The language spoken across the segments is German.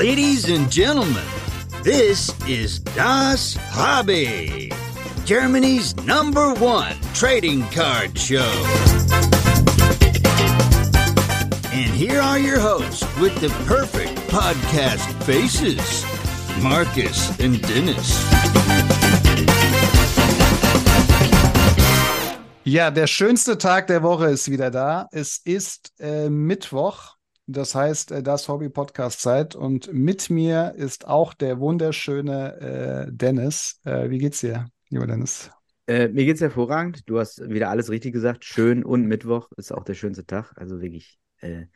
Ladies and gentlemen, this is Das Hobby, Germany's number one trading card show. And here are your hosts with the perfect podcast faces Marcus and Dennis. Ja, der schönste Tag der Woche ist wieder da. Es ist äh, Mittwoch, das heißt äh, das Hobby Podcast Zeit und mit mir ist auch der wunderschöne äh, Dennis. Äh, wie geht's dir, lieber Dennis? Äh, mir geht's hervorragend. Du hast wieder alles richtig gesagt. Schön und Mittwoch ist auch der schönste Tag. Also wirklich. Äh,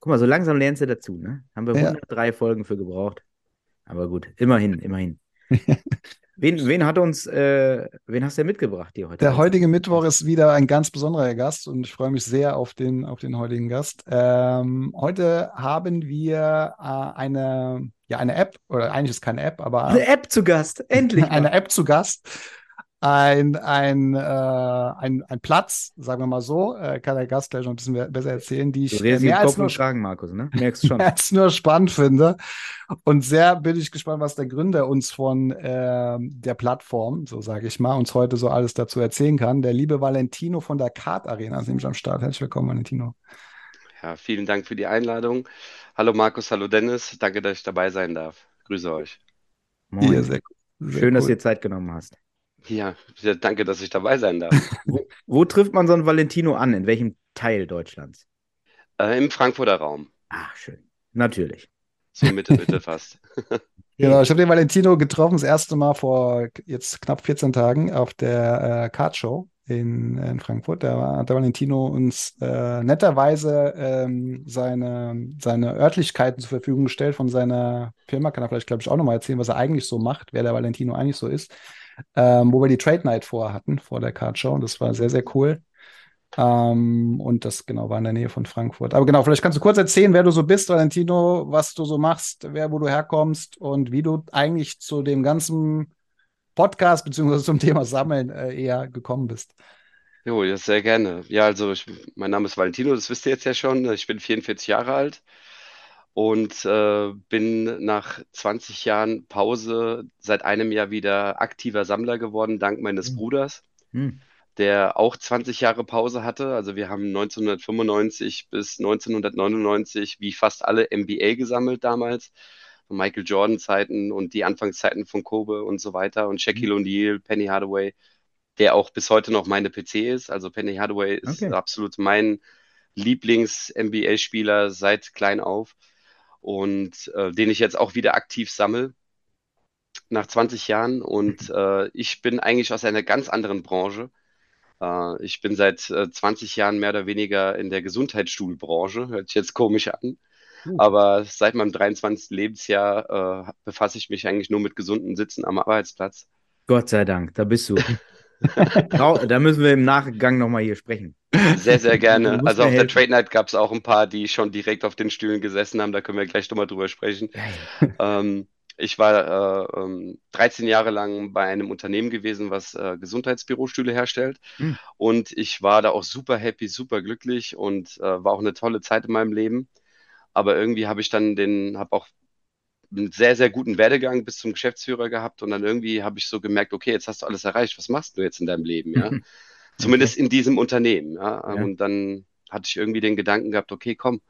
guck mal, so langsam lernst du dazu, ne? Haben wir Ja. 103 Folgen für gebraucht. Aber gut, immerhin, immerhin. wen, wen hat uns, äh, wen hast du mitgebracht dir heute? Der heutige Mittwoch ist wieder ein ganz besonderer Gast und ich freue mich sehr auf den, auf den heutigen Gast. Ähm, heute haben wir äh, eine, ja, eine App, oder eigentlich ist keine App, aber Eine App zu Gast, endlich. eine App zu Gast. Ein, ein, äh, ein, ein Platz, sagen wir mal so, äh, kann der Gast gleich noch ein bisschen besser erzählen, die ich redest mehr als nur, und Kragen, Markus, ne? Merkst schon. mehr als nur spannend finde. Und sehr bin ich gespannt, was der Gründer uns von ähm, der Plattform, so sage ich mal, uns heute so alles dazu erzählen kann. Der liebe Valentino von der Kart Arena ist nämlich am Start. Herzlich willkommen, Valentino. Ja, vielen Dank für die Einladung. Hallo Markus, hallo Dennis. Danke, dass ich dabei sein darf. Grüße euch. Moin. Ja, sehr, sehr Schön, dass cool. dir Zeit genommen hast. Ja, ja, danke, dass ich dabei sein darf. Wo, wo trifft man so einen Valentino an? In welchem Teil Deutschlands? Äh, Im Frankfurter Raum. Ach, schön. Natürlich. So Mitte, Mitte fast. Genau, ich habe den Valentino getroffen, das erste Mal vor jetzt knapp 14 Tagen auf der äh, Kart Show in, in Frankfurt. Da hat der Valentino uns äh, netterweise ähm, seine, seine Örtlichkeiten zur Verfügung gestellt von seiner Firma. Kann er vielleicht, glaube ich, auch nochmal erzählen, was er eigentlich so macht, wer der Valentino eigentlich so ist. Ähm, wo wir die Trade Night vorher hatten, vor der Kart Show. Und das war sehr, sehr cool. Ähm, und das genau war in der Nähe von Frankfurt. Aber genau, vielleicht kannst du kurz erzählen, wer du so bist, Valentino, was du so machst, wer, wo du herkommst und wie du eigentlich zu dem ganzen Podcast beziehungsweise zum Thema Sammeln äh, eher gekommen bist. Jo, ja, sehr gerne. Ja, also ich, mein Name ist Valentino, das wisst ihr jetzt ja schon. Ich bin 44 Jahre alt und äh, bin nach 20 Jahren Pause seit einem Jahr wieder aktiver Sammler geworden, dank meines Mhm. Bruders. Hm. der auch 20 Jahre Pause hatte. Also wir haben 1995 bis 1999 wie fast alle NBA gesammelt damals. Michael Jordan Zeiten und die Anfangszeiten von Kobe und so weiter und Shaquille O'Neal, Penny Hardaway, der auch bis heute noch meine PC ist. Also Penny Hardaway ist Okay. absolut mein Lieblings-NBA-Spieler seit klein auf und äh, den ich jetzt auch wieder aktiv sammle nach 20 Jahren und äh, ich bin eigentlich aus einer ganz anderen Branche. Äh, ich bin seit äh, 20 Jahren mehr oder weniger in der Gesundheitsstuhlbranche, hört sich jetzt komisch an, aber seit meinem 23. Lebensjahr äh, befasse ich mich eigentlich nur mit gesunden Sitzen am Arbeitsplatz. Gott sei Dank, da bist du. Da müssen wir im Nachgang nochmal hier sprechen. Sehr, sehr gerne. Also auf der helfen. Trade Night gab es auch ein paar, die schon direkt auf den Stühlen gesessen haben, da können wir gleich nochmal drüber sprechen. Ähm, ich war äh, ähm, 13 Jahre lang bei einem Unternehmen gewesen, was äh, Gesundheitsbürostühle herstellt. Hm. Und ich war da auch super happy, super glücklich und äh, war auch eine tolle Zeit in meinem Leben. Aber irgendwie habe ich dann den, habe auch einen sehr, sehr guten Werdegang bis zum Geschäftsführer gehabt und dann irgendwie habe ich so gemerkt, okay, jetzt hast du alles erreicht, was machst du jetzt in deinem Leben, ja? Zumindest in diesem Unternehmen, ja? Ja. Und dann hatte ich irgendwie den Gedanken gehabt, okay, komm,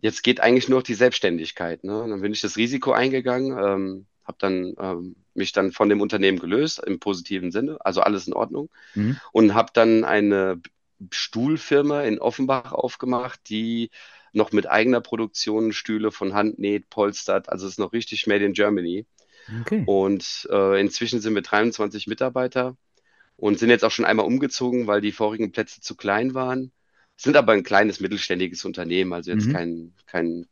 jetzt geht eigentlich nur noch die Selbstständigkeit, ne? Und dann bin ich das Risiko eingegangen, ähm, habe dann ähm, mich dann von dem Unternehmen gelöst im positiven Sinne, also alles in Ordnung Mhm. und habe dann eine Stuhlfirma in Offenbach aufgemacht, die noch mit eigener Produktion Stühle von Hand näht, polstert. Also es ist noch richtig made in Germany. Okay. Und äh, inzwischen sind wir 23 Mitarbeiter und sind jetzt auch schon einmal umgezogen, weil die vorigen Plätze zu klein waren. Sind aber ein kleines mittelständiges Unternehmen, also jetzt Mhm. kein, kein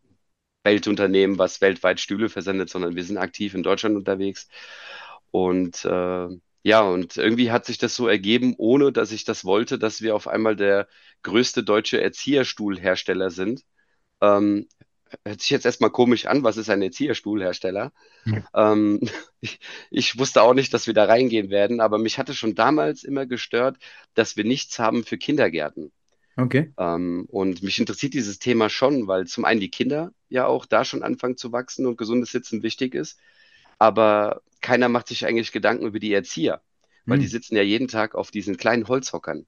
Weltunternehmen, was weltweit Stühle versendet, sondern wir sind aktiv in Deutschland unterwegs. Und äh, ja, und irgendwie hat sich das so ergeben, ohne dass ich das wollte, dass wir auf einmal der größte deutsche Erzieherstuhlhersteller sind. Ähm, hört sich jetzt erstmal komisch an, was ist ein Erzieherstuhlhersteller? Hm. Ähm, ich, ich wusste auch nicht, dass wir da reingehen werden, aber mich hatte schon damals immer gestört, dass wir nichts haben für Kindergärten. Okay. Ähm, und mich interessiert dieses Thema schon, weil zum einen die Kinder ja auch da schon anfangen zu wachsen und gesundes Sitzen wichtig ist. Aber keiner macht sich eigentlich Gedanken über die Erzieher, weil die Hm. sitzen ja jeden Tag auf diesen kleinen Holzhockern.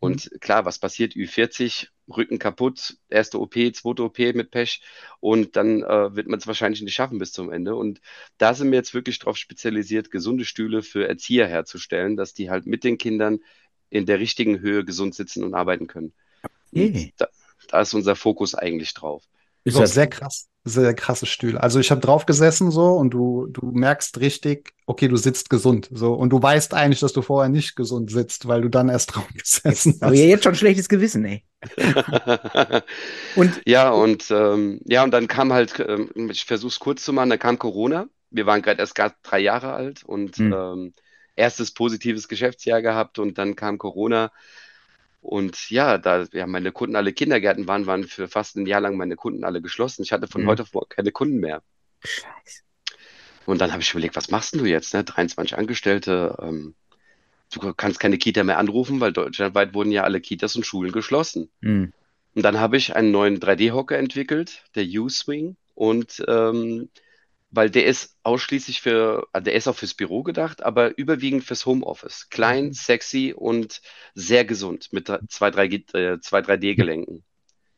Und klar, was passiert? Ü40, Rücken kaputt, erste OP, zweite OP mit Pech und dann äh, wird man es wahrscheinlich nicht schaffen bis zum Ende. Und da sind wir jetzt wirklich darauf spezialisiert, gesunde Stühle für Erzieher herzustellen, dass die halt mit den Kindern in der richtigen Höhe gesund sitzen und arbeiten können. Okay. Und da, da ist unser Fokus eigentlich drauf. Ist Ist auch das sehr krass, sehr krasse Stühle. Also ich habe drauf gesessen so und du, du merkst richtig, okay, du sitzt gesund so und du weißt eigentlich, dass du vorher nicht gesund sitzt, weil du dann erst drauf gesessen aber hast. ja jetzt schon schlechtes Gewissen, ey. Und Ja, und ähm, ja, und dann kam halt, ähm, ich versuche es kurz zu machen, dann kam Corona. Wir waren gerade erst gerade drei Jahre alt und Hm. ähm, erstes positives Geschäftsjahr gehabt und dann kam Corona. Und ja, da ja, meine Kunden alle Kindergärten waren, waren für fast ein Jahr lang meine Kunden alle geschlossen. Ich hatte von Hm. heute auf morgen keine Kunden mehr. Scheiße. Und dann habe ich überlegt, was machst du jetzt? Ne? 23 Angestellte, ähm, du kannst keine Kita mehr anrufen, weil deutschlandweit wurden ja alle Kitas und Schulen geschlossen. Hm. Und dann habe ich einen neuen 3D-Hocker entwickelt, der U-Swing. Und ähm, weil der ist ausschließlich für, also der ist auch fürs Büro gedacht, aber überwiegend fürs Homeoffice. Klein, sexy und sehr gesund mit dr- zwei, drei, äh, zwei 3D-Gelenken.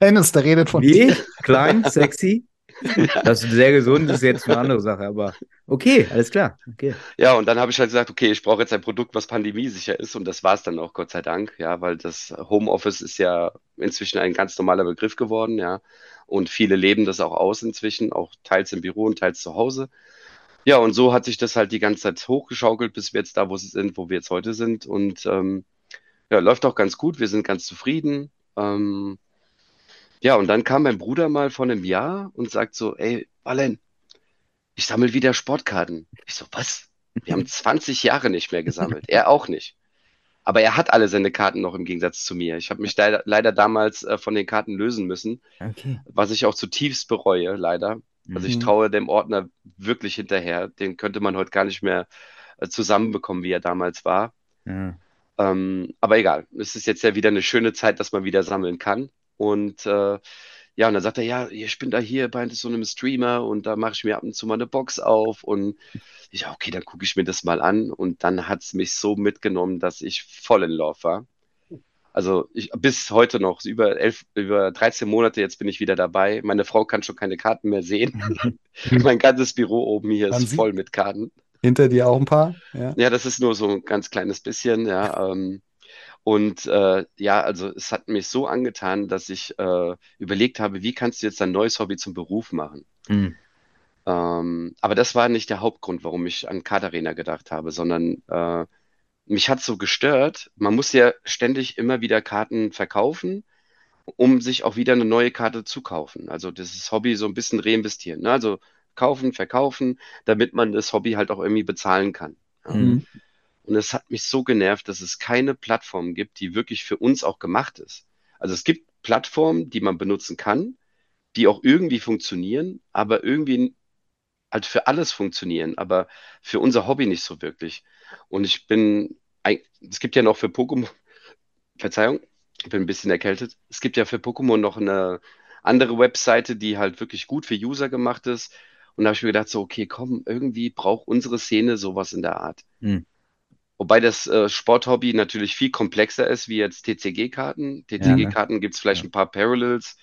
Dennis, der redet von Wie? dir. Klein, sexy? Das ist sehr gesund, ist jetzt eine andere Sache, aber okay, alles klar. Okay. Ja, und dann habe ich halt gesagt, okay, ich brauche jetzt ein Produkt, was pandemiesicher ist. Und das war es dann auch, Gott sei Dank, ja, weil das Homeoffice ist ja inzwischen ein ganz normaler Begriff geworden, ja. Und viele leben das auch aus inzwischen, auch teils im Büro und teils zu Hause. Ja, und so hat sich das halt die ganze Zeit hochgeschaukelt, bis wir jetzt da wo sind, wo wir jetzt heute sind. Und ähm, ja, läuft auch ganz gut. Wir sind ganz zufrieden. Ähm, ja, und dann kam mein Bruder mal vor einem Jahr und sagt so, ey, Valen, ich sammle wieder Sportkarten. Ich so, was? Wir haben 20 Jahre nicht mehr gesammelt. Er auch nicht. Aber er hat alle seine Karten noch im Gegensatz zu mir. Ich habe mich leider, leider damals äh, von den Karten lösen müssen, Okay. was ich auch zutiefst bereue, leider. Also ich Mhm. traue dem Ordner wirklich hinterher. Den könnte man heute gar nicht mehr äh, zusammenbekommen, wie er damals war. Ja. Ähm, aber egal, es ist jetzt ja wieder eine schöne Zeit, dass man wieder sammeln kann. Und äh, ja, und dann sagt er, ja, ich bin da hier bei so einem Streamer und da mache ich mir ab und zu mal eine Box auf. Und ich, ja, okay, dann gucke ich mir das mal an. Und dann hat es mich so mitgenommen, dass ich voll in Love war. Also ich, bis heute noch, über elf, über 13 Monate jetzt bin ich wieder dabei. Meine Frau kann schon keine Karten mehr sehen. mein ganzes Büro oben hier Man ist voll mit Karten. Hinter dir auch ein paar. Ja. Ja, das ist nur so ein ganz kleines bisschen, ja. Ähm, und äh, ja, also es hat mich so angetan, dass ich äh, überlegt habe, wie kannst du jetzt dein neues Hobby zum Beruf machen? Hm. Ähm, aber das war nicht der Hauptgrund, warum ich an Katarina gedacht habe, sondern äh, mich hat so gestört, man muss ja ständig immer wieder Karten verkaufen, um sich auch wieder eine neue Karte zu kaufen. Also dieses Hobby so ein bisschen reinvestieren. Ne? Also kaufen, verkaufen, damit man das Hobby halt auch irgendwie bezahlen kann. Ja. Hm. Und es hat mich so genervt, dass es keine Plattform gibt, die wirklich für uns auch gemacht ist. Also es gibt Plattformen, die man benutzen kann, die auch irgendwie funktionieren, aber irgendwie halt für alles funktionieren, aber für unser Hobby nicht so wirklich. Und ich bin, es gibt ja noch für Pokémon, Verzeihung, ich bin ein bisschen erkältet. Es gibt ja für Pokémon noch eine andere Webseite, die halt wirklich gut für User gemacht ist. Und da habe ich mir gedacht, so, okay, komm, irgendwie braucht unsere Szene sowas in der Art. Hm. Wobei das äh, Sporthobby natürlich viel komplexer ist wie jetzt TCG-Karten. Ja, ne? TCG-Karten gibt es vielleicht Ja. ein paar Parallels,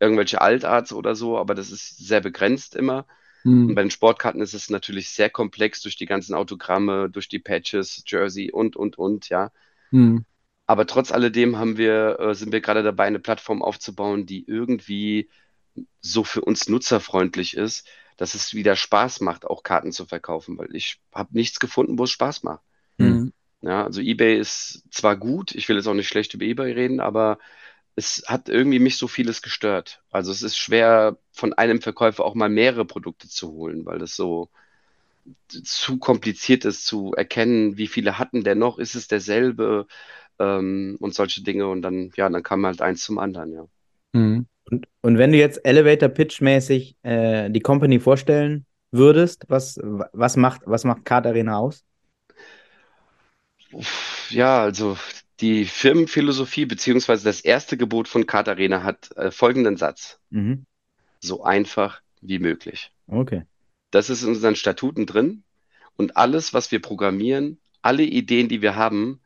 irgendwelche Altarts oder so, aber das ist sehr begrenzt immer. Und Hm. bei den Sportkarten ist es natürlich sehr komplex durch die ganzen Autogramme, durch die Patches, Jersey und, und, und, ja. Hm. Aber trotz alledem haben wir, äh, sind wir gerade dabei, eine Plattform aufzubauen, die irgendwie so für uns nutzerfreundlich ist, dass es wieder Spaß macht, auch Karten zu verkaufen, weil ich habe nichts gefunden, wo es Spaß macht. Ja, also eBay ist zwar gut, ich will jetzt auch nicht schlecht über eBay reden, aber es hat irgendwie mich so vieles gestört. Also es ist schwer, von einem Verkäufer auch mal mehrere Produkte zu holen, weil das so zu kompliziert ist zu erkennen, wie viele hatten der noch, ist es derselbe ähm, und solche Dinge. Und dann, ja, dann kam halt eins zum anderen, ja. Hm. Und, und wenn du jetzt Elevator Pitch mäßig äh, die Company vorstellen würdest, was, was macht, was macht Card Arena aus? Ja, also die Firmenphilosophie beziehungsweise das erste Gebot von Card Arena hat äh, folgenden Satz. Mhm. so einfach wie möglich. Okay. Das ist in unseren Statuten drin. Und alles, was wir programmieren, alle Ideen, die wir haben,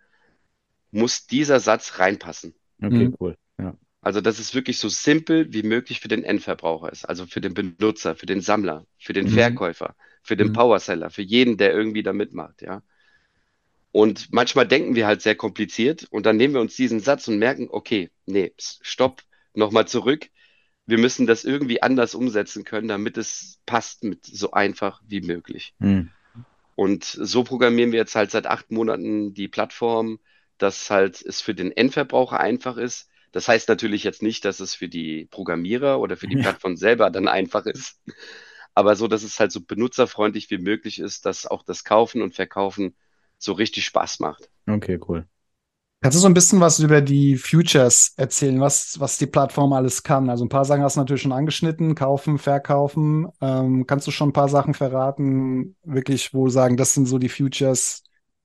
muss dieser Satz reinpassen. Okay, Mhm. cool. Ja. Also, dass es wirklich so simpel wie möglich für den Endverbraucher ist. Also für den Benutzer, für den Sammler, für den Mhm. Verkäufer, für den Mhm. Powerseller, für jeden, der irgendwie da mitmacht, ja. Und manchmal denken wir halt sehr kompliziert und dann nehmen wir uns diesen Satz und merken, okay, nee, stopp, nochmal zurück. Wir müssen das irgendwie anders umsetzen können, damit es passt mit so einfach wie möglich. Hm. Und so programmieren wir jetzt halt seit acht Monaten die Plattform, dass halt es für den Endverbraucher einfach ist. Das heißt natürlich jetzt nicht, dass es für die Programmierer oder für die Ja. Plattform selber dann einfach ist, aber so, dass es halt so benutzerfreundlich wie möglich ist, dass auch das Kaufen und Verkaufen so richtig Spaß macht. Okay, cool. Kannst du so ein bisschen was über die Futures erzählen, was, was die Plattform alles kann? Also ein paar Sachen hast du natürlich schon angeschnitten, kaufen, verkaufen. Ähm, kannst du schon ein paar Sachen verraten, wirklich, wo sagen, das sind so die Futures,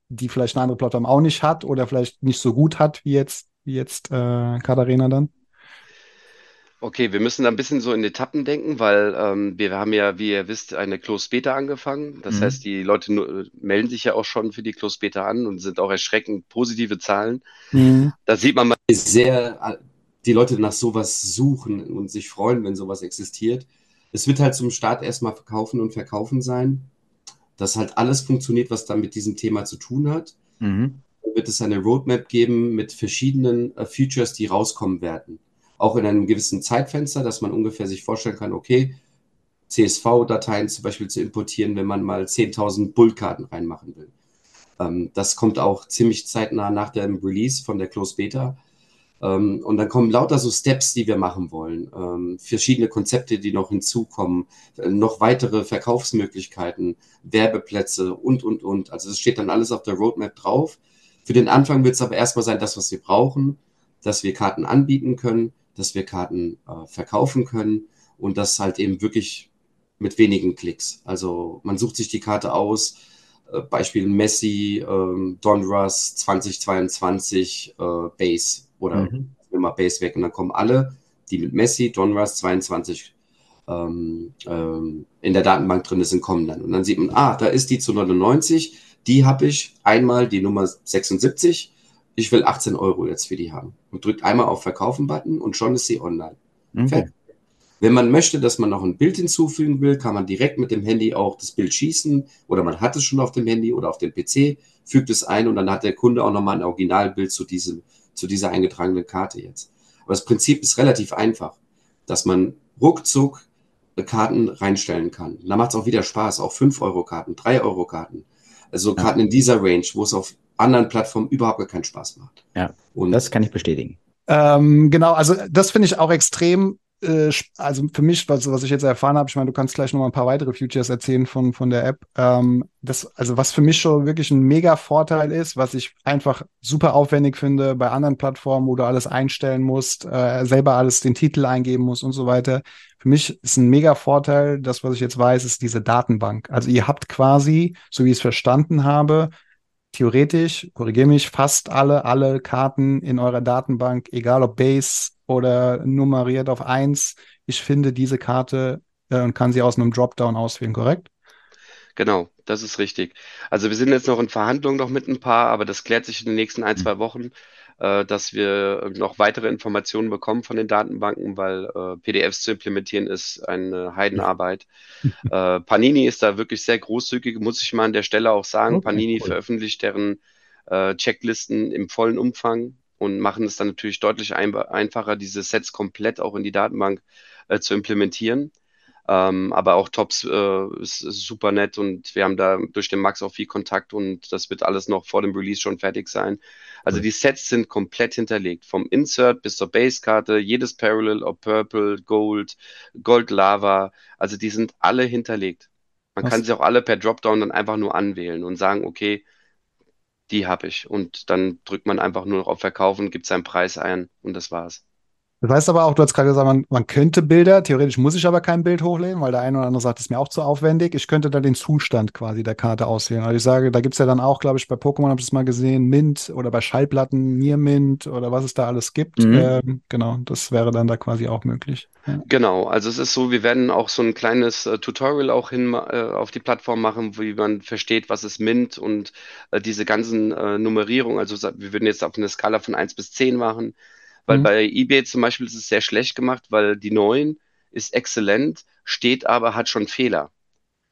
die vielleicht eine andere Plattform auch nicht hat oder vielleicht nicht so gut hat, wie jetzt, wie jetzt äh, Katharina dann? Okay, wir müssen da ein bisschen so in Etappen denken, weil ähm, wir haben ja, wie ihr wisst, eine Closed Beta angefangen. Das Mhm. heißt, die Leute nur, melden sich ja auch schon für die Closed Beta an und sind auch erschreckend positive Zahlen. Mhm. Da sieht man mal, ist sehr, äh, die Leute nach sowas suchen und sich freuen, wenn sowas existiert. Es wird halt zum Start erstmal verkaufen und verkaufen sein, dass halt alles funktioniert, was dann mit diesem Thema zu tun hat. Mhm. Dann wird es eine Roadmap geben mit verschiedenen äh, Features, die rauskommen werden. Auch in einem gewissen Zeitfenster, dass man ungefähr sich vorstellen kann, okay, CSV-Dateien zum Beispiel zu importieren, wenn man mal 10.000 Bullkarten reinmachen will. Ähm, das kommt auch ziemlich zeitnah nach dem Release von der Closed Beta. Ähm, und dann kommen lauter so Steps, die wir machen wollen. Ähm, verschiedene Konzepte, die noch hinzukommen, äh, noch weitere Verkaufsmöglichkeiten, Werbeplätze und, und, und. Also das steht dann alles auf der Roadmap drauf. Für den Anfang wird es aber erstmal sein, das, was wir brauchen, dass wir Karten anbieten können, dass wir Karten äh, verkaufen können und das halt eben wirklich mit wenigen Klicks. Also man sucht sich die Karte aus, äh, Beispiel Messi, ähm, Donruss 2022 äh, Base oder Mhm. wir mal Base weg und dann kommen alle, die mit Messi, Donruss 22 ähm, ähm, in der Datenbank drin sind, kommen dann. Und dann sieht man, ah, da ist die zu 99, die habe ich einmal die Nummer 76, ich will 18 Euro jetzt für die haben. Und drückt einmal auf Verkaufen-Button und schon ist sie online. Okay. Fertig. Wenn man möchte, dass man noch ein Bild hinzufügen will, kann man direkt mit dem Handy auch das Bild schießen oder man hat es schon auf dem Handy oder auf dem PC, fügt es ein und dann hat der Kunde auch nochmal ein Originalbild zu, diesem, zu dieser eingetragenen Karte jetzt. Aber das Prinzip ist relativ einfach, dass man ruckzuck Karten reinstellen kann. Da macht es auch wieder Spaß, auch 5-Euro-Karten, 3-Euro-Karten. Also. Karten in dieser Range, wo es auf anderen Plattformen überhaupt gar keinen Spaß macht. Ja, Und Das kann ich bestätigen. Ähm, genau, also das finde ich auch extrem, äh, also für mich, was, was ich jetzt erfahren habe, ich meine, du kannst gleich noch mal ein paar weitere Features erzählen von, von der App. Ähm, das, also was für mich schon wirklich ein mega Vorteil ist, was ich einfach super aufwendig finde bei anderen Plattformen, wo du alles einstellen musst, äh, selber alles den Titel eingeben musst und so weiter. Für mich ist ein mega Vorteil, das, was ich jetzt weiß, ist diese Datenbank. Also ihr habt quasi, so wie ich es verstanden habe, theoretisch, korrigiere mich, fast alle, alle Karten in eurer Datenbank, egal ob Base oder nummeriert auf eins, ich finde diese Karte äh, und kann sie aus einem Dropdown auswählen, korrekt? Genau, das ist richtig. Also wir sind jetzt noch in Verhandlungen noch mit ein paar, aber das klärt sich in den nächsten ein, zwei Wochen, äh, dass wir noch weitere Informationen bekommen von den Datenbanken, weil äh, PDFs zu implementieren ist eine Heidenarbeit. Äh, Panini ist da wirklich sehr großzügig, muss ich mal an der Stelle auch sagen. Okay, Panini cool. veröffentlicht deren äh, Checklisten im vollen Umfang und machen es dann natürlich deutlich ein einfacher, diese Sets komplett auch in die Datenbank äh, zu implementieren. Ähm, aber auch Tops äh, ist, ist super nett und wir haben da durch den Max auch viel Kontakt und das wird alles noch vor dem Release schon fertig sein. Also die Sets sind komplett hinterlegt, vom Insert bis zur Base-Karte, jedes Parallel, ob Purple, Gold, Gold Lava, also die sind alle hinterlegt. Man Was- kann sie auch alle per Dropdown dann einfach nur anwählen und sagen, okay, die habe ich. Und dann drückt man einfach nur noch auf Verkaufen, gibt seinen Preis ein und das war's. Das heißt aber auch, du hast gerade gesagt, man, man könnte Bilder, theoretisch muss ich aber kein Bild hochladen, weil der eine oder andere sagt, das ist mir auch zu aufwendig. Ich könnte dann den Zustand quasi der Karte auswählen. Also ich sage, da gibt es ja dann auch, glaube ich, bei Pokémon habe ich das mal gesehen, Mint oder bei Schallplatten Near Mint oder was es da alles gibt. Mhm. Ähm, genau, das wäre dann da quasi auch möglich. Ja. Genau, also es ist so, wir werden auch so ein kleines äh, Tutorial auch hin äh, auf die Plattform machen, wie man versteht, was ist Mint und äh, diese ganzen äh, Nummerierungen. Also wir würden jetzt auf eine Skala von 1 bis 10 machen, weil Mhm. bei eBay zum Beispiel ist es sehr schlecht gemacht, weil die 9 ist exzellent, steht aber, hat schon Fehler.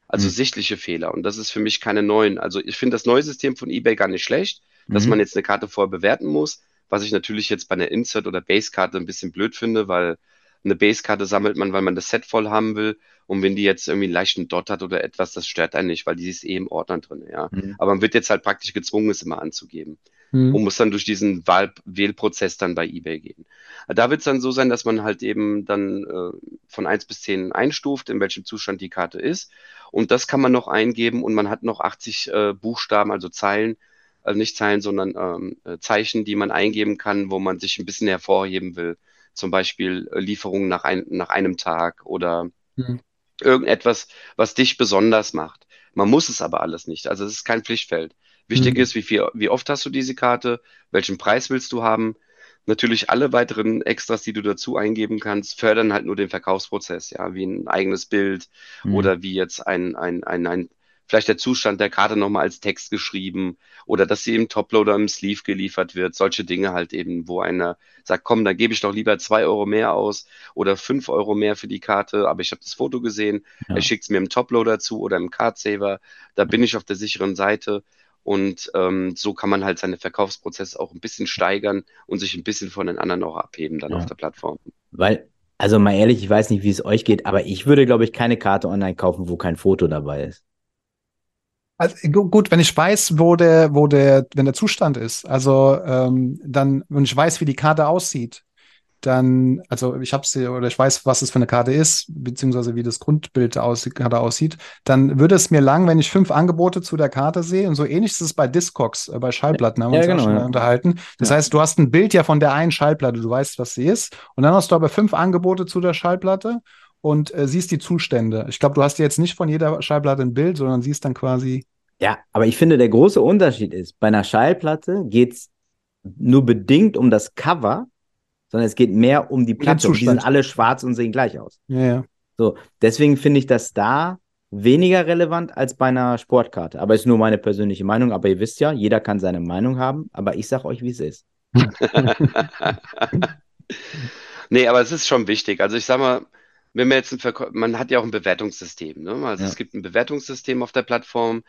Also Mhm. sichtliche Fehler. Und das ist für mich keine 9. Also ich finde das neue System von eBay gar nicht schlecht, dass Mhm. man jetzt eine Karte vorher bewerten muss, was ich natürlich jetzt bei einer Insert- oder Base-Karte ein bisschen blöd finde, weil eine Base-Karte sammelt man, weil man das Set voll haben will. Und wenn die jetzt irgendwie einen leichten Dot hat oder etwas, das stört einen nicht, weil die ist eh im Ordner drin, ja. Mhm. Aber man wird jetzt halt praktisch gezwungen, es immer anzugeben Mhm. und muss dann durch diesen Wahl Wählprozess dann bei eBay gehen. Da wird es dann so sein, dass man halt eben dann äh, von 1 bis 10 einstuft, in welchem Zustand die Karte ist. Und das kann man noch eingeben und man hat noch 80 äh, Buchstaben, also Zeilen, also nicht Zeilen, sondern ähm, äh, Zeichen, die man eingeben kann, wo man sich ein bisschen hervorheben will. Zum Beispiel äh, Lieferungen nach, ein, nach einem Tag oder Mhm. irgendetwas, was dich besonders macht. Man muss es aber alles nicht. Also es ist kein Pflichtfeld. Wichtig Mhm. ist, wie viel, wie oft hast du diese Karte, welchen Preis willst du haben. Natürlich alle weiteren Extras, die du dazu eingeben kannst, fördern halt nur den Verkaufsprozess, ja, wie ein eigenes Bild Mhm. oder wie jetzt ein, ein, ein, ein vielleicht der Zustand der Karte nochmal als Text geschrieben oder dass sie im Toploader im Sleeve geliefert wird. Solche Dinge halt eben, wo einer sagt, komm, da gebe ich doch lieber zwei Euro mehr aus oder fünf Euro mehr für die Karte, aber ich habe das Foto gesehen, Ja. er schickt es mir im Toploader zu oder im Cardsaver, da bin ich auf der sicheren Seite. Und ähm, so kann man halt seine Verkaufsprozesse auch ein bisschen steigern und sich ein bisschen von den anderen auch abheben dann Ja. auf der Plattform. Weil, also mal ehrlich, ich weiß nicht, wie es euch geht, aber ich würde, glaube ich, keine Karte online kaufen, wo kein Foto dabei ist. Also, gu- gut, wenn ich weiß, wo der, wo der, wenn der Zustand ist, also ähm, dann, wenn ich weiß, wie die Karte aussieht, dann, also ich habe sie oder ich weiß, was es für eine Karte ist, beziehungsweise wie das Grundbild Karte aussieht, dann würde es mir lang, wenn ich fünf Angebote zu der Karte sehe. Und so ähnlich ist es bei Discogs, äh, bei Schallplatten, haben wir Ja, uns auch genau, schon ja. unterhalten. Das Ja. heißt, du hast ein Bild ja von der einen Schallplatte, du weißt, was sie ist, und dann hast du aber fünf Angebote zu der Schallplatte und äh, siehst die Zustände. Ich glaube, du hast jetzt nicht von jeder Schallplatte ein Bild, sondern siehst dann quasi Ja, aber ich finde, der große Unterschied ist, bei einer Schallplatte geht es nur bedingt um das Cover, sondern es geht mehr um die Platte. Die sind alle schwarz und sehen gleich aus. Ja, ja. So, deswegen finde ich das da weniger relevant als bei einer Sportkarte. Aber ist nur meine persönliche Meinung. Aber ihr wisst ja, jeder kann seine Meinung haben. Aber ich sage euch, wie es ist. Nee, aber es ist schon wichtig. Also ich sag mal, wenn man jetzt ein Verkäu man hat ja auch ein Bewertungssystem, ne? Also Ja. es gibt ein Bewertungssystem auf der Plattform,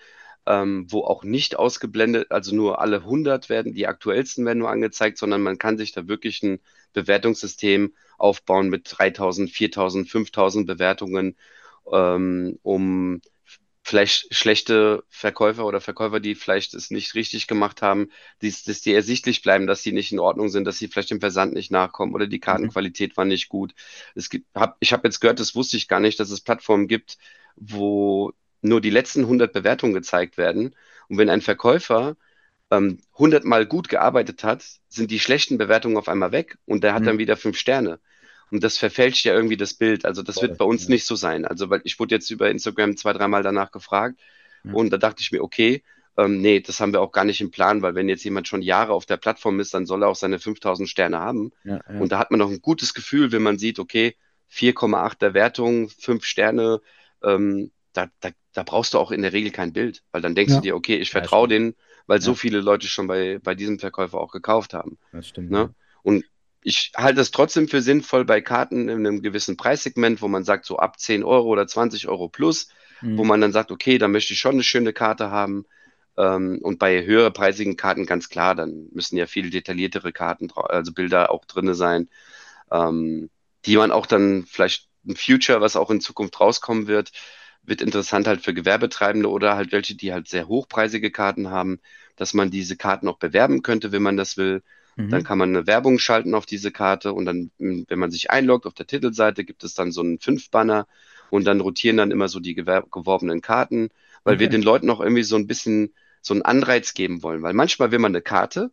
ähm, wo auch nicht ausgeblendet, also nur alle 100 werden, die aktuellsten werden nur angezeigt, sondern man kann sich da wirklich ein Bewertungssystem aufbauen mit 3000, 4000, 5000 Bewertungen, ähm, um vielleicht schlechte Verkäufer oder Verkäufer, die vielleicht es nicht richtig gemacht haben, die, dass die ersichtlich bleiben, dass sie nicht in Ordnung sind, dass sie vielleicht im Versand nicht nachkommen oder die Kartenqualität war nicht gut. Es gibt, hab, ich habe jetzt gehört, das wusste ich gar nicht, dass es Plattformen gibt, wo nur die letzten 100 Bewertungen gezeigt werden. Und wenn ein Verkäufer ähm, 100 Mal gut gearbeitet hat, sind die schlechten Bewertungen auf einmal weg und der hat Mhm. dann wieder fünf Sterne. Und das verfälscht ja irgendwie das Bild. Also das Voll, wird bei uns ja. nicht so sein. Also weil ich wurde jetzt über Instagram zwei, dreimal danach gefragt Ja. und da dachte ich mir, okay, ähm, nee, das haben wir auch gar nicht im Plan, weil wenn jetzt jemand schon Jahre auf der Plattform ist, dann soll er auch seine 5000 Sterne haben. Ja, ja. Und da hat man noch ein gutes Gefühl, wenn man sieht, okay, 4,8 der Wertung, 5 Sterne, ähm, da, da, da brauchst du auch in der Regel kein Bild, weil dann denkst Ja. du dir, okay, ich vertraue denen, weil so Ja. viele Leute schon bei, bei diesem Verkäufer auch gekauft haben. das stimmt. Ne? Und ich halte es trotzdem für sinnvoll bei Karten in einem gewissen Preissegment, wo man sagt, so ab 10 Euro oder 20 Euro plus, Mhm. wo man dann sagt, okay, da möchte ich schon eine schöne Karte haben. Ähm, und bei höherpreisigen Karten ganz klar, dann müssen ja viel detailliertere Karten, also Bilder auch drinne sein, ähm, die man auch dann vielleicht ein Future, was auch in Zukunft rauskommen wird, wird interessant halt für Gewerbetreibende oder halt welche, die halt sehr hochpreisige Karten haben, dass man diese Karten auch bewerben könnte, wenn man das will. Mhm. Dann kann man eine Werbung schalten auf diese Karte und dann, m, wenn man sich einloggt auf der Titelseite, gibt es dann so einen Fünf-Banner und dann rotieren dann immer so die geworbenen Karten, weil wir Okay. den Leuten auch irgendwie so ein bisschen so einen Anreiz geben wollen. Weil manchmal will man eine Karte,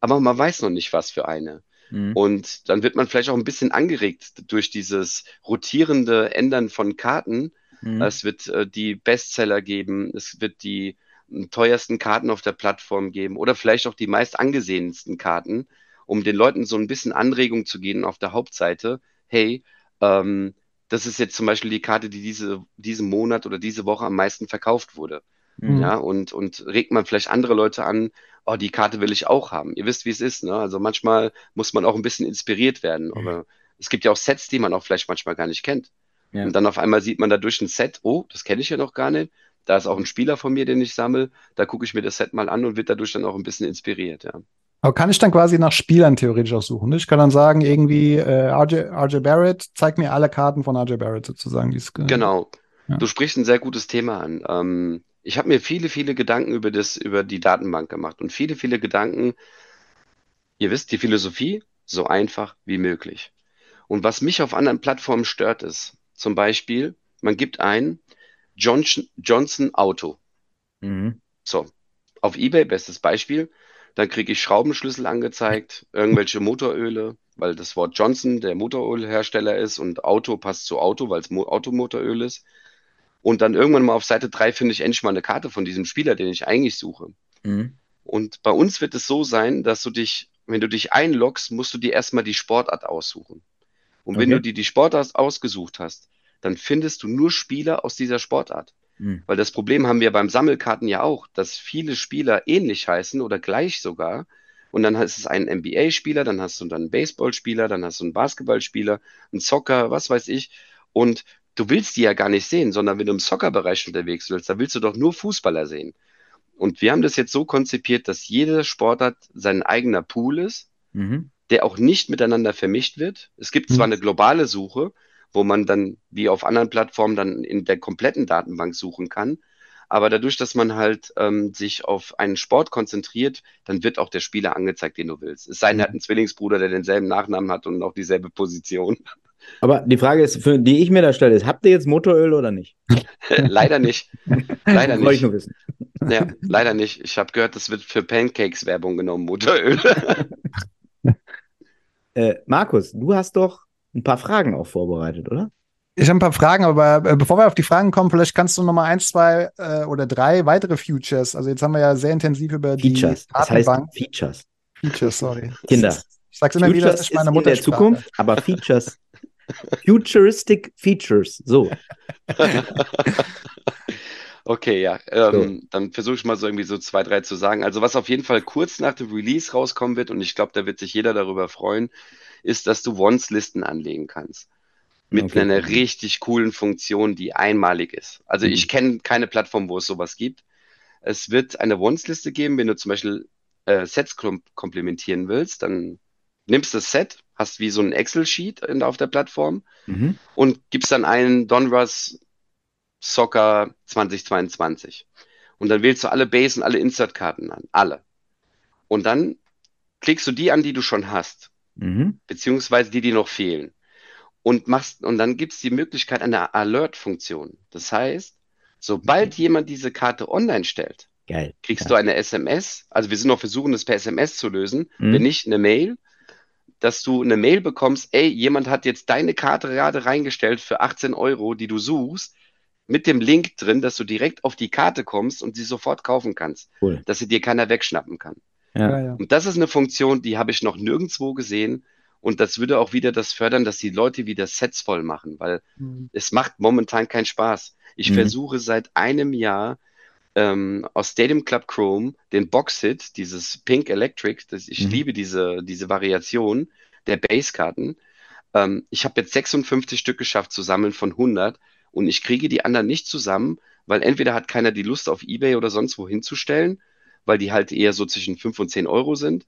aber man weiß noch nicht, was für eine. Mhm. Und dann wird man vielleicht auch ein bisschen angeregt durch dieses rotierende Ändern von Karten. Mhm. Es wird äh, die Bestseller geben, es wird die m, teuersten Karten auf der Plattform geben oder vielleicht auch die meist angesehensten Karten, um den Leuten so ein bisschen Anregung zu geben auf der Hauptseite. Hey, ähm, das ist jetzt zum Beispiel die Karte, die diese, diesen Monat oder diese Woche am meisten verkauft wurde. Mhm. Ja, und, und regt man vielleicht andere Leute an, oh, die Karte will ich auch haben. Ihr wisst, wie es ist, ne? Also manchmal muss man auch ein bisschen inspiriert werden. Mhm. Aber es gibt ja auch Sets, die man auch vielleicht manchmal gar nicht kennt. Ja. Und dann auf einmal sieht man da durch ein Set, oh, das kenne ich ja noch gar nicht. Da ist auch ein Spieler von mir, den ich sammle. Da gucke ich mir das Set mal an und wird dadurch dann auch ein bisschen inspiriert, ja. Aber kann ich dann quasi nach Spielern theoretisch auch suchen? Ne? Ich kann dann sagen, irgendwie äh, RJ, RJ Barrett, zeig mir alle Karten von RJ Barrett sozusagen. Die es, äh, Genau. Ja. Du sprichst ein sehr gutes Thema an. Ähm, ich habe mir viele, viele Gedanken über das, über die Datenbank gemacht und viele, viele Gedanken. Ihr wisst, die Philosophie so einfach wie möglich. Und was mich auf anderen Plattformen stört, ist zum Beispiel, man gibt ein Johnson, Johnson Auto. Mhm. So, auf eBay, bestes Beispiel. Dann kriege ich Schraubenschlüssel angezeigt, irgendwelche Motoröle, weil das Wort Johnson der Motorölhersteller ist und Auto passt zu Auto, weil es Mo Automotoröl ist. Und dann irgendwann mal auf Seite 3 finde ich endlich mal eine Karte von diesem Spieler, den ich eigentlich suche. Mhm. Und bei uns wird es so sein, dass du dich, wenn du dich einloggst, musst du dir erstmal die Sportart aussuchen. Und wenn Okay. du dir die Sportart ausgesucht hast, dann findest du nur Spieler aus dieser Sportart. Mhm. Weil das Problem haben wir beim Sammelkarten ja auch, dass viele Spieler ähnlich heißen oder gleich sogar. Und dann ist es ein NBA-Spieler, dann hast du dann einen Baseballspieler, dann hast du einen Basketballspieler, einen Soccer, was weiß ich. Und du willst die ja gar nicht sehen, sondern wenn du im Soccer-Bereich unterwegs willst, dann willst du doch nur Fußballer sehen. Und wir haben das jetzt so konzipiert, dass jeder Sportart sein eigener Pool ist, Mhm. Der auch nicht miteinander vermischt wird. Es gibt zwar Mhm. eine globale Suche, wo man dann wie auf anderen Plattformen dann in der kompletten Datenbank suchen kann, aber dadurch, dass man halt ähm, sich auf einen Sport konzentriert, dann wird auch der Spieler angezeigt, den du willst. Es sei denn, er hat einen Zwillingsbruder, der denselben Nachnamen hat und auch dieselbe Position. Aber die Frage ist, für, die ich mir da stelle, ist, habt ihr jetzt Motoröl oder nicht? Leider nicht. Leider Wollte ich nicht. nur wissen. Ja, leider nicht. Ich habe gehört, das wird für Pancakes Werbung genommen, Motoröl. Äh, Markus, du hast doch ein paar Fragen auch vorbereitet, oder? Ich habe ein paar Fragen, aber äh, bevor wir auf die Fragen kommen, vielleicht kannst du noch mal eins, zwei äh, oder drei weitere Futures. Also jetzt haben wir ja sehr intensiv über Features. die Das heißt Datenbank. Features. Features, sorry. Kinder. Ich sag's immer wieder, Futures das ist meine in der Muttersprache. Zukunft, aber Features. Futuristic Features. So. Okay, ja. Ähm, Dann versuche ich mal so irgendwie so zwei, drei zu sagen. Also was auf jeden Fall kurz nach dem Release rauskommen wird, und ich glaube, da wird sich jeder darüber freuen, ist, dass du Once-Listen anlegen kannst. Mit Okay. einer richtig coolen Funktion, die einmalig ist. Also Mhm. ich kenne keine Plattform, wo es sowas gibt. Es wird eine Once-Liste geben, wenn du zum Beispiel äh, Sets kom komplementieren willst, dann nimmst das Set, hast wie so ein Excel-Sheet auf der Plattform Mhm. und gibst dann einen Donruss Soccer 2022. Und dann wählst du alle Base und alle Insert-Karten an. Alle. Und dann klickst du die an, die du schon hast, Mhm. beziehungsweise die, die noch fehlen. Und machst, und dann gibt es die Möglichkeit einer Alert-Funktion. Das heißt, sobald jemand diese Karte online stellt, Geil. kriegst Ja. du eine SMS. Also wir sind noch versuchen, das per SMS zu lösen. Mhm. Wenn nicht, eine Mail, dass du eine Mail bekommst, ey, jemand hat jetzt deine Karte gerade reingestellt für 18 Euro, die du suchst, mit dem Link drin, dass du direkt auf die Karte kommst und sie sofort kaufen kannst, Cool. dass sie dir keiner wegschnappen kann. Ja. Ja, ja. Und das ist eine Funktion, die habe ich noch nirgendwo gesehen. Und das würde auch wieder das fördern, dass die Leute wieder Sets voll machen, weil Mhm. es macht momentan keinen Spaß. Ich Mhm. versuche seit einem Jahr ähm, aus Stadium Club Chrome den Box-Hit, dieses Pink Electric, das, ich Mhm. liebe diese, diese Variation der Base-Karten. Ähm, ich habe jetzt 56 Stück geschafft zu sammeln von 100 und ich kriege die anderen nicht zusammen, weil entweder hat keiner die Lust auf eBay oder sonst wo hinzustellen, weil die halt eher so zwischen 5 und 10 Euro sind.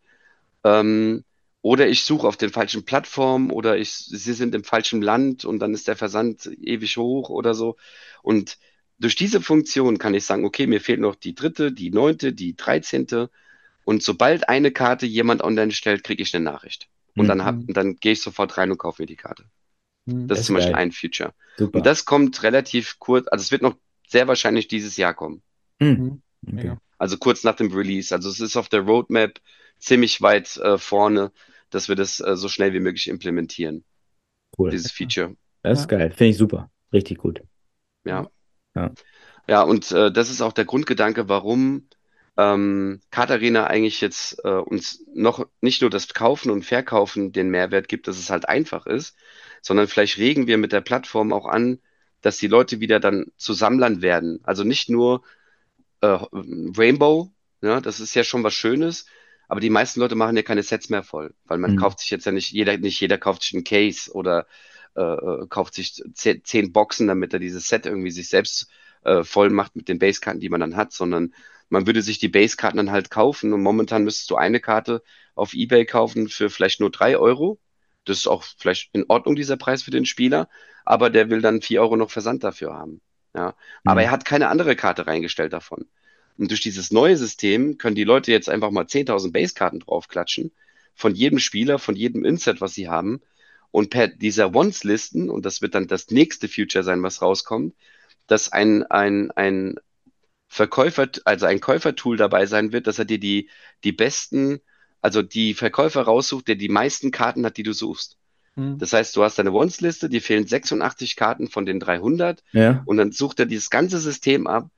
Ähm, oder ich suche auf den falschen Plattformen oder ich, sie sind im falschen Land und dann ist der Versand ewig hoch oder so. Und durch diese Funktion kann ich sagen, okay, mir fehlt noch die dritte, die neunte, die dreizehnte. Und sobald eine Karte jemand online stellt, kriege ich eine Nachricht. Und dann, hab, Mhm. dann gehe ich sofort rein und kaufe mir die Karte. Mhm. Das Das ist zum Beispiel ein Feature. Super. Und das kommt relativ kurz, also es wird noch sehr wahrscheinlich dieses Jahr kommen. Mhm. Okay. Okay. Also kurz nach dem Release. Also es ist auf der Roadmap ziemlich weit äh, vorne, dass wir das äh, so schnell wie möglich implementieren, Cool. dieses Feature. Das ist Ja. geil. Finde ich super. Richtig gut. Ja. Ja. Ja, und äh, das ist auch der Grundgedanke, warum ähm, Katharina eigentlich jetzt äh, uns noch nicht nur das Kaufen und Verkaufen den Mehrwert gibt, dass es halt einfach ist, sondern vielleicht regen wir mit der Plattform auch an, dass die Leute wieder dann zu Sammlern werden. Also nicht nur äh, Rainbow, ja, das ist ja schon was Schönes, aber die meisten Leute machen ja keine Sets mehr voll, weil man Mhm. kauft sich jetzt ja nicht, jeder, nicht jeder kauft sich einen Case oder äh, äh, kauft sich zehn, zehn Boxen, damit er dieses Set irgendwie sich selbst äh, voll macht mit den Basekarten, die man dann hat, sondern man würde sich die Basekarten dann halt kaufen und momentan müsstest du eine Karte auf eBay kaufen für vielleicht nur drei Euro. Das ist auch vielleicht in Ordnung, dieser Preis für den Spieler, aber der will dann vier Euro noch Versand dafür haben. Ja, aber Mhm. er hat keine andere Karte reingestellt davon. Und durch dieses neue System können die Leute jetzt einfach mal 10.000 Basekarten draufklatschen, von jedem Spieler, von jedem Inset, was sie haben. Und per dieser Wants-Listen, und das wird dann das nächste Future sein, was rauskommt, dass ein, ein, ein Verkäufer, also ein Käufertool dabei sein wird, dass er dir die, die besten, also die Verkäufer raussucht, der die meisten Karten hat, die du suchst. Hm. Das heißt, du hast deine Wants-Liste, dir fehlen 86 Karten von den 300 Ja. und dann sucht er dieses ganze System ab.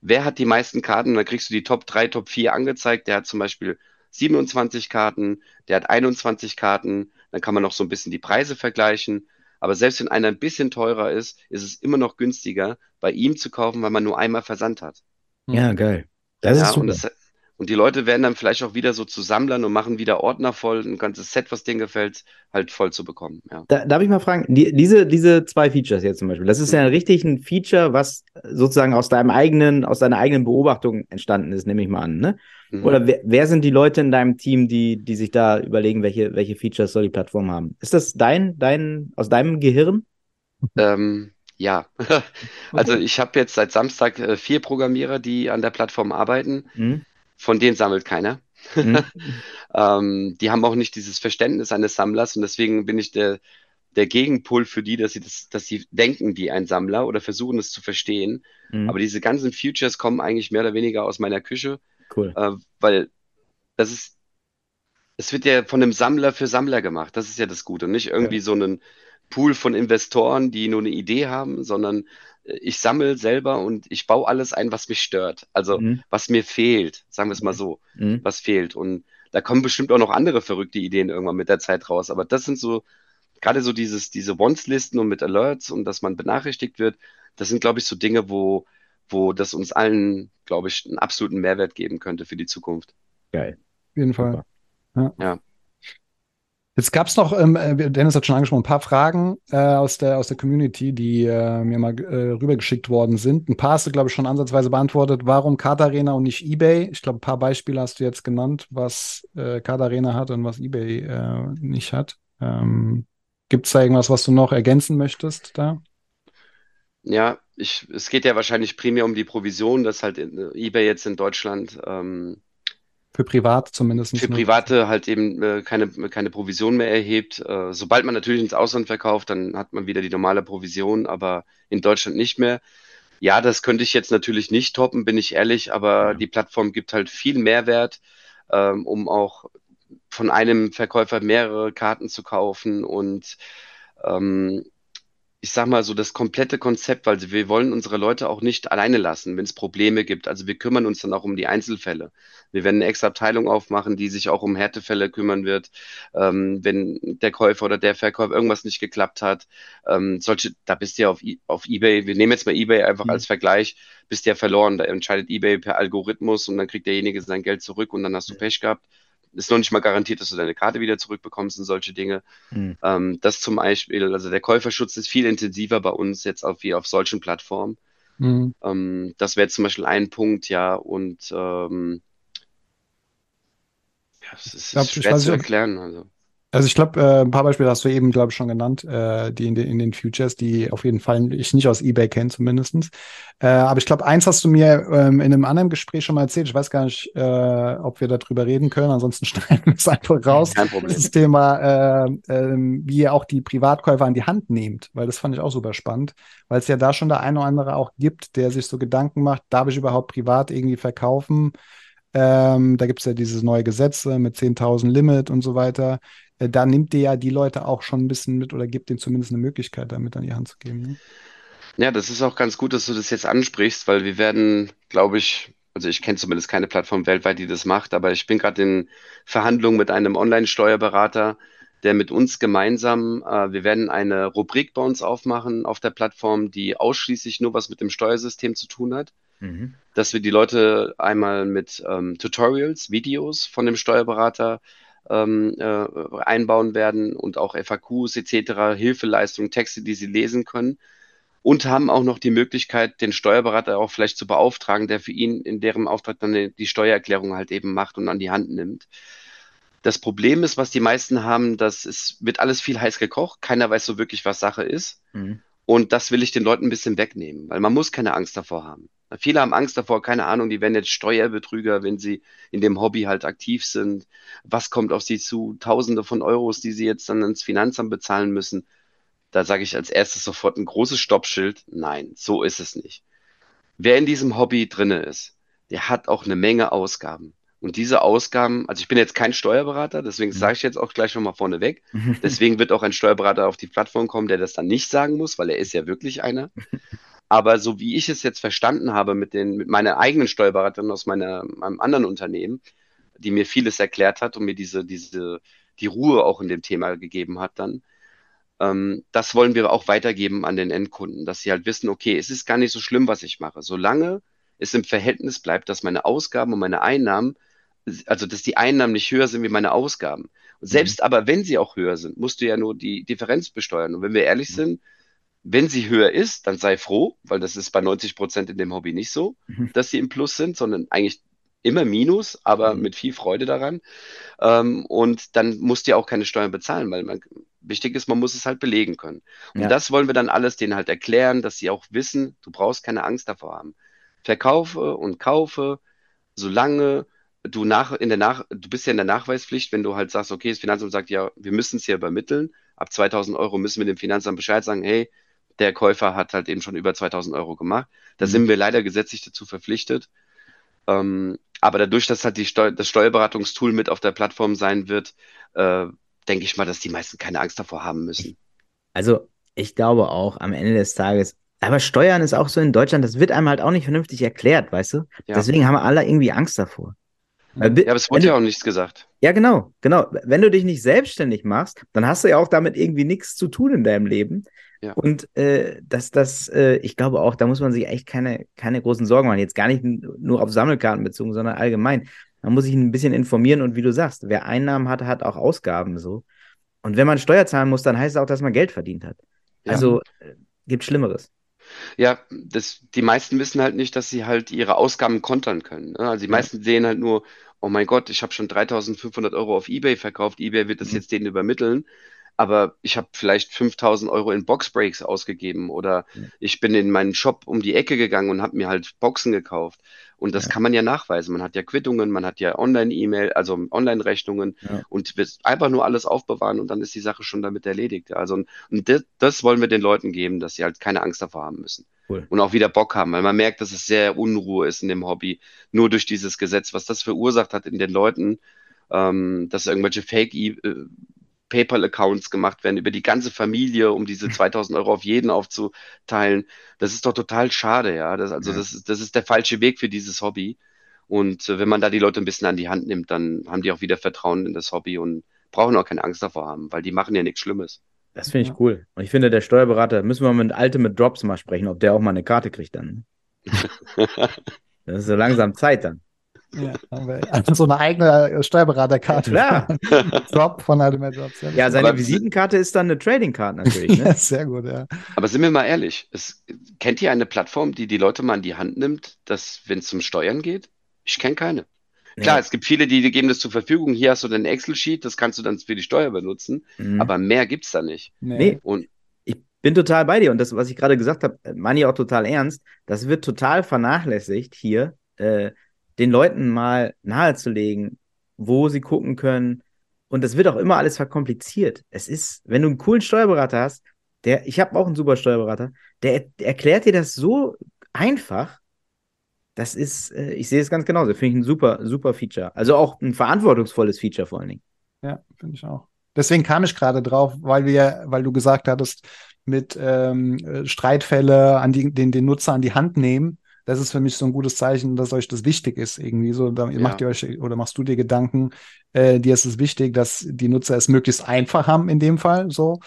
Wer hat die meisten Karten? Und dann kriegst du die Top 3, Top 4 angezeigt. Der hat zum Beispiel 27 Karten, der hat 21 Karten. Dann kann man noch so ein bisschen die Preise vergleichen. Aber selbst wenn einer ein bisschen teurer ist, ist es immer noch günstiger, bei ihm zu kaufen, weil man nur einmal Versand hat. Ja, geil. Das Ja, ist super. und, das, und die Leute werden dann vielleicht auch wieder so zu Sammlern und machen wieder Ordner voll, ein ganzes Set, was denen gefällt, halt voll zu bekommen. Ja. Da, darf ich mal fragen, die, diese, diese zwei Features jetzt zum Beispiel, das ist ja richtig ein Feature, was sozusagen aus deinem eigenen, aus deiner eigenen Beobachtung entstanden ist, nehme ich mal an, ne? Mhm. Oder wer, wer sind die Leute in deinem Team, die, die sich da überlegen, welche, welche Features soll die Plattform haben? Ist das dein, dein, aus deinem Gehirn? Ähm, ja, also ich habe jetzt seit Samstag äh, vier Programmierer, die an der Plattform arbeiten. Hm? Von denen sammelt keiner. Hm? Ähm, die haben auch nicht dieses Verständnis eines Sammlers und deswegen bin ich der, der Gegenpol für die, dass sie das, dass sie denken wie ein Sammler oder versuchen es zu verstehen. Hm? Aber diese ganzen Futures kommen eigentlich mehr oder weniger aus meiner Küche, Cool. äh, weil das ist, es wird ja von einem Sammler für Sammler gemacht. Das ist ja das Gute. Nicht irgendwie so einen Pool von Investoren, die nur eine Idee haben, sondern äh, ich sammle selber und ich baue alles ein, was mich stört. Also Hm? was mir fehlt, sagen wir es mal so, Hm? was fehlt. Und da kommen bestimmt auch noch andere verrückte Ideen irgendwann mit der Zeit raus. Aber das sind so, gerade so dieses, diese Wants-Listen und mit Alerts und dass man benachrichtigt wird, das sind, glaube ich, so Dinge, wo, wo das uns allen, glaube ich, einen absoluten Mehrwert geben könnte für die Zukunft. Geil. Auf jeden Fall. Ja. Ja. Jetzt gab es noch, ähm, äh, Dennis hat schon angesprochen, ein paar Fragen äh, aus der, aus der Community, die äh, mir mal äh, rübergeschickt worden sind. Ein paar hast du, glaube ich, schon ansatzweise beantwortet. Warum Card Arena und nicht eBay? Ich glaube, ein paar Beispiele hast du jetzt genannt, was äh, Card Arena hat und was eBay äh, nicht hat. Ähm, Gibt es da irgendwas, was du noch ergänzen möchtest da? Ja, ich, es geht ja wahrscheinlich primär um die Provision, dass halt äh, eBay jetzt in Deutschland ähm, Für privat zumindest. für? Private halt eben äh, keine, keine Provision mehr erhebt. Äh, sobald man natürlich ins Ausland verkauft, dann hat man wieder die normale Provision, aber in Deutschland nicht mehr. Ja, das könnte ich jetzt natürlich nicht toppen, bin ich ehrlich, aber Ja. die Plattform gibt halt viel Mehrwert, ähm, um auch von einem Verkäufer mehrere Karten zu kaufen und ähm, ich sag mal so das komplette Konzept, weil wir wollen unsere Leute auch nicht alleine lassen, wenn es Probleme gibt. Also wir kümmern uns dann auch um die Einzelfälle. Wir werden eine extra Abteilung aufmachen, die sich auch um Härtefälle kümmern wird, ähm, wenn der Käufer oder der Verkäufer irgendwas nicht geklappt hat. Ähm, solche, da bist du ja auf, I- auf eBay, wir nehmen jetzt mal eBay einfach Mhm. als Vergleich, bist ja verloren. Da entscheidet eBay per Algorithmus und dann kriegt derjenige sein Geld zurück und dann hast du Pech gehabt. Ist noch nicht mal garantiert, dass du deine Karte wieder zurückbekommst und solche Dinge. Hm. Ähm, das zum Beispiel, also der Käuferschutz ist viel intensiver bei uns jetzt auf, wie auf solchen Plattformen. Mhm. Ähm, das wäre zum Beispiel ein Punkt, ja, und ähm, ja, es ist, glaub, ist ich schwer weiß zu erklären. Also. Also ich glaube, äh, ein paar Beispiele hast du eben, glaube ich, schon genannt, äh, die in, den in den Futures, die auf jeden Fall ich nicht aus eBay kenne zumindestens. Äh, aber ich glaube, eins hast du mir ähm, in einem anderen Gespräch schon mal erzählt. Ich weiß gar nicht, äh, ob wir darüber reden können. Ansonsten schneiden wir es einfach raus. Kein Problem. Das Thema, äh, ähm, wie ihr auch die Privatkäufer an die Hand nehmt, weil das fand ich auch super spannend, weil es ja da schon der eine oder andere auch gibt, der sich so Gedanken macht, darf ich überhaupt privat irgendwie verkaufen? Ähm, da gibt es ja dieses neue Gesetz äh, mit 10.000 Limit und so weiter. Äh, da nimmt ihr ja die Leute auch schon ein bisschen mit oder gibt denen zumindest eine Möglichkeit, damit an die Hand zu geben. Ne? Ja, das ist auch ganz gut, dass du das jetzt ansprichst, weil wir werden, glaube ich, also ich kenne zumindest keine Plattform weltweit, die das macht, aber ich bin gerade in Verhandlungen mit einem Online-Steuerberater, der mit uns gemeinsam, äh, wir werden eine Rubrik bei uns aufmachen auf der Plattform, die ausschließlich nur was mit dem Steuersystem zu tun hat. Mhm. Dass wir die Leute einmal mit ähm, Tutorials, Videos von dem Steuerberater ähm, äh, einbauen werden und auch FAQs etc., Hilfeleistungen, Texte, die sie lesen können. Und haben auch noch die Möglichkeit, den Steuerberater auch vielleicht zu beauftragen, der für ihn in deren Auftrag dann die Steuererklärung halt eben macht und an die Hand nimmt. Das Problem ist, was die meisten haben, dass es wird alles viel heiß gekocht. Keiner weiß so wirklich, was Sache ist. Mhm. Und das will ich den Leuten ein bisschen wegnehmen, weil man muss keine Angst davor haben. Viele haben Angst davor, keine Ahnung, die werden jetzt Steuerbetrüger, wenn sie in dem Hobby halt aktiv sind. Was kommt auf sie zu? Tausende von Euros, die sie jetzt dann ins Finanzamt bezahlen müssen. Da sage ich als erstes sofort ein großes Stoppschild. Nein, so ist es nicht. Wer in diesem Hobby drinne ist, der hat auch eine Menge Ausgaben. Und diese Ausgaben, also ich bin jetzt kein Steuerberater, deswegen mhm. sage ich jetzt auch gleich schon mal vorneweg. Deswegen wird auch ein Steuerberater auf die Plattform kommen, der das dann nicht sagen muss, weil er ist ja wirklich einer. Aber so wie ich es jetzt verstanden habe mit den, mit meiner eigenen Steuerberaterin aus meiner, meinem anderen Unternehmen, die mir vieles erklärt hat und mir diese, diese, die Ruhe auch in dem Thema gegeben hat dann, ähm, das wollen wir auch weitergeben an den Endkunden, dass sie halt wissen, okay, es ist gar nicht so schlimm, was ich mache. Solange es im Verhältnis bleibt, dass meine Ausgaben und meine Einnahmen, also dass die Einnahmen nicht höher sind wie meine Ausgaben. Und selbst mhm. aber wenn sie auch höher sind, musst du ja nur die Differenz besteuern. Und wenn wir ehrlich mhm. sind, wenn sie höher ist, dann sei froh, weil das ist bei 90 Prozent in dem Hobby nicht so, mhm. dass sie im Plus sind, sondern eigentlich immer Minus, aber mhm. mit viel Freude daran. Ähm, und dann musst du ja auch keine Steuern bezahlen, weil man, wichtig ist, man muss es halt belegen können. Und ja. das wollen wir dann alles denen halt erklären, dass sie auch wissen, du brauchst keine Angst davor haben. Verkaufe und kaufe, solange du nach, in der nach, du bist ja in der Nachweispflicht, wenn du halt sagst, okay, das Finanzamt sagt ja, wir müssen es hier übermitteln. Ab 2000 Euro müssen wir dem Finanzamt Bescheid sagen, hey, der Käufer hat halt eben schon über 2000 Euro gemacht. Da mhm. sind wir leider gesetzlich dazu verpflichtet. Ähm, aber dadurch, dass halt die Steu das Steuerberatungstool mit auf der Plattform sein wird, äh, denke ich mal, dass die meisten keine Angst davor haben müssen. Also ich glaube auch am Ende des Tages, aber Steuern ist auch so in Deutschland, das wird einem halt auch nicht vernünftig erklärt, weißt du? Ja. Deswegen haben alle irgendwie Angst davor. Ja, aber es wurde ja auch nichts gesagt. Ja, genau, genau. Wenn du dich nicht selbstständig machst, dann hast du ja auch damit irgendwie nichts zu tun in deinem Leben. Ja. Und äh, dass das, äh, ich glaube auch, da muss man sich echt keine, keine großen Sorgen machen. Jetzt gar nicht nur auf Sammelkarten bezogen, sondern allgemein. Man muss sich ein bisschen informieren und wie du sagst, wer Einnahmen hat, hat auch Ausgaben so. Und wenn man Steuer zahlen muss, dann heißt es auch, dass man Geld verdient hat. Ja. Also äh, gibt Schlimmeres. Ja, das, die meisten wissen halt nicht, dass sie halt ihre Ausgaben kontern können. Ne? Also die meisten sehen halt nur, oh mein Gott, ich habe schon 3500 Euro auf eBay verkauft, eBay wird das mhm. jetzt denen übermitteln aber ich habe vielleicht 5000 Euro in Boxbreaks ausgegeben oder ja. ich bin in meinen Shop um die Ecke gegangen und habe mir halt Boxen gekauft. Und das ja. kann man ja nachweisen. Man hat ja Quittungen, man hat ja Online-E-Mail, also Online-Rechnungen ja. und wird einfach nur alles aufbewahren und dann ist die Sache schon damit erledigt. Also und das, das wollen wir den Leuten geben, dass sie halt keine Angst davor haben müssen. Cool. Und auch wieder Bock haben, weil man merkt, dass es sehr Unruhe ist in dem Hobby, nur durch dieses Gesetz, was das verursacht hat in den Leuten, ähm, dass irgendwelche Fake äh, PayPal-Accounts gemacht werden über die ganze Familie, um diese 2000 Euro auf jeden aufzuteilen. Das ist doch total schade, ja. Das, also ja. Das, ist, das ist der falsche Weg für dieses Hobby. Und äh, wenn man da die Leute ein bisschen an die Hand nimmt, dann haben die auch wieder Vertrauen in das Hobby und brauchen auch keine Angst davor haben, weil die machen ja nichts Schlimmes. Das finde ich cool. Und ich finde, der Steuerberater, müssen wir mit Alte mit Drops mal sprechen, ob der auch mal eine Karte kriegt dann. das ist so langsam Zeit dann. Ja, also so eine eigene Steuerberaterkarte. Ja, Drop von Ultimate Drops. Ja, ja seine Aber Visitenkarte ist dann eine Trading-Card natürlich. Ne? ja, sehr gut, ja. Aber sind wir mal ehrlich, es, kennt ihr eine Plattform, die die Leute mal in die Hand nimmt, dass, wenn es zum Steuern geht? Ich kenne keine. Klar, ja. es gibt viele, die, die geben das zur Verfügung. Hier hast du dein Excel-Sheet, das kannst du dann für die Steuer benutzen. Mhm. Aber mehr gibt es da nicht. Nee. Und ich bin total bei dir. Und das, was ich gerade gesagt habe, meine ich auch total ernst. Das wird total vernachlässigt hier. Äh, den Leuten mal nahezulegen, wo sie gucken können. Und das wird auch immer alles verkompliziert. Es ist, wenn du einen coolen Steuerberater hast, der, ich habe auch einen super Steuerberater, der, der erklärt dir das so einfach, das ist, äh, ich sehe es ganz genauso. Finde ich ein super, super Feature. Also auch ein verantwortungsvolles Feature vor allen Dingen. Ja, finde ich auch. Deswegen kam ich gerade drauf, weil wir, weil du gesagt hattest, mit ähm, Streitfälle an die, den, den Nutzer an die Hand nehmen. Das ist für mich so ein gutes Zeichen, dass euch das wichtig ist. Irgendwie so, da ja. macht ihr euch oder machst du dir Gedanken, äh, dir ist es wichtig, dass die Nutzer es möglichst einfach haben in dem Fall so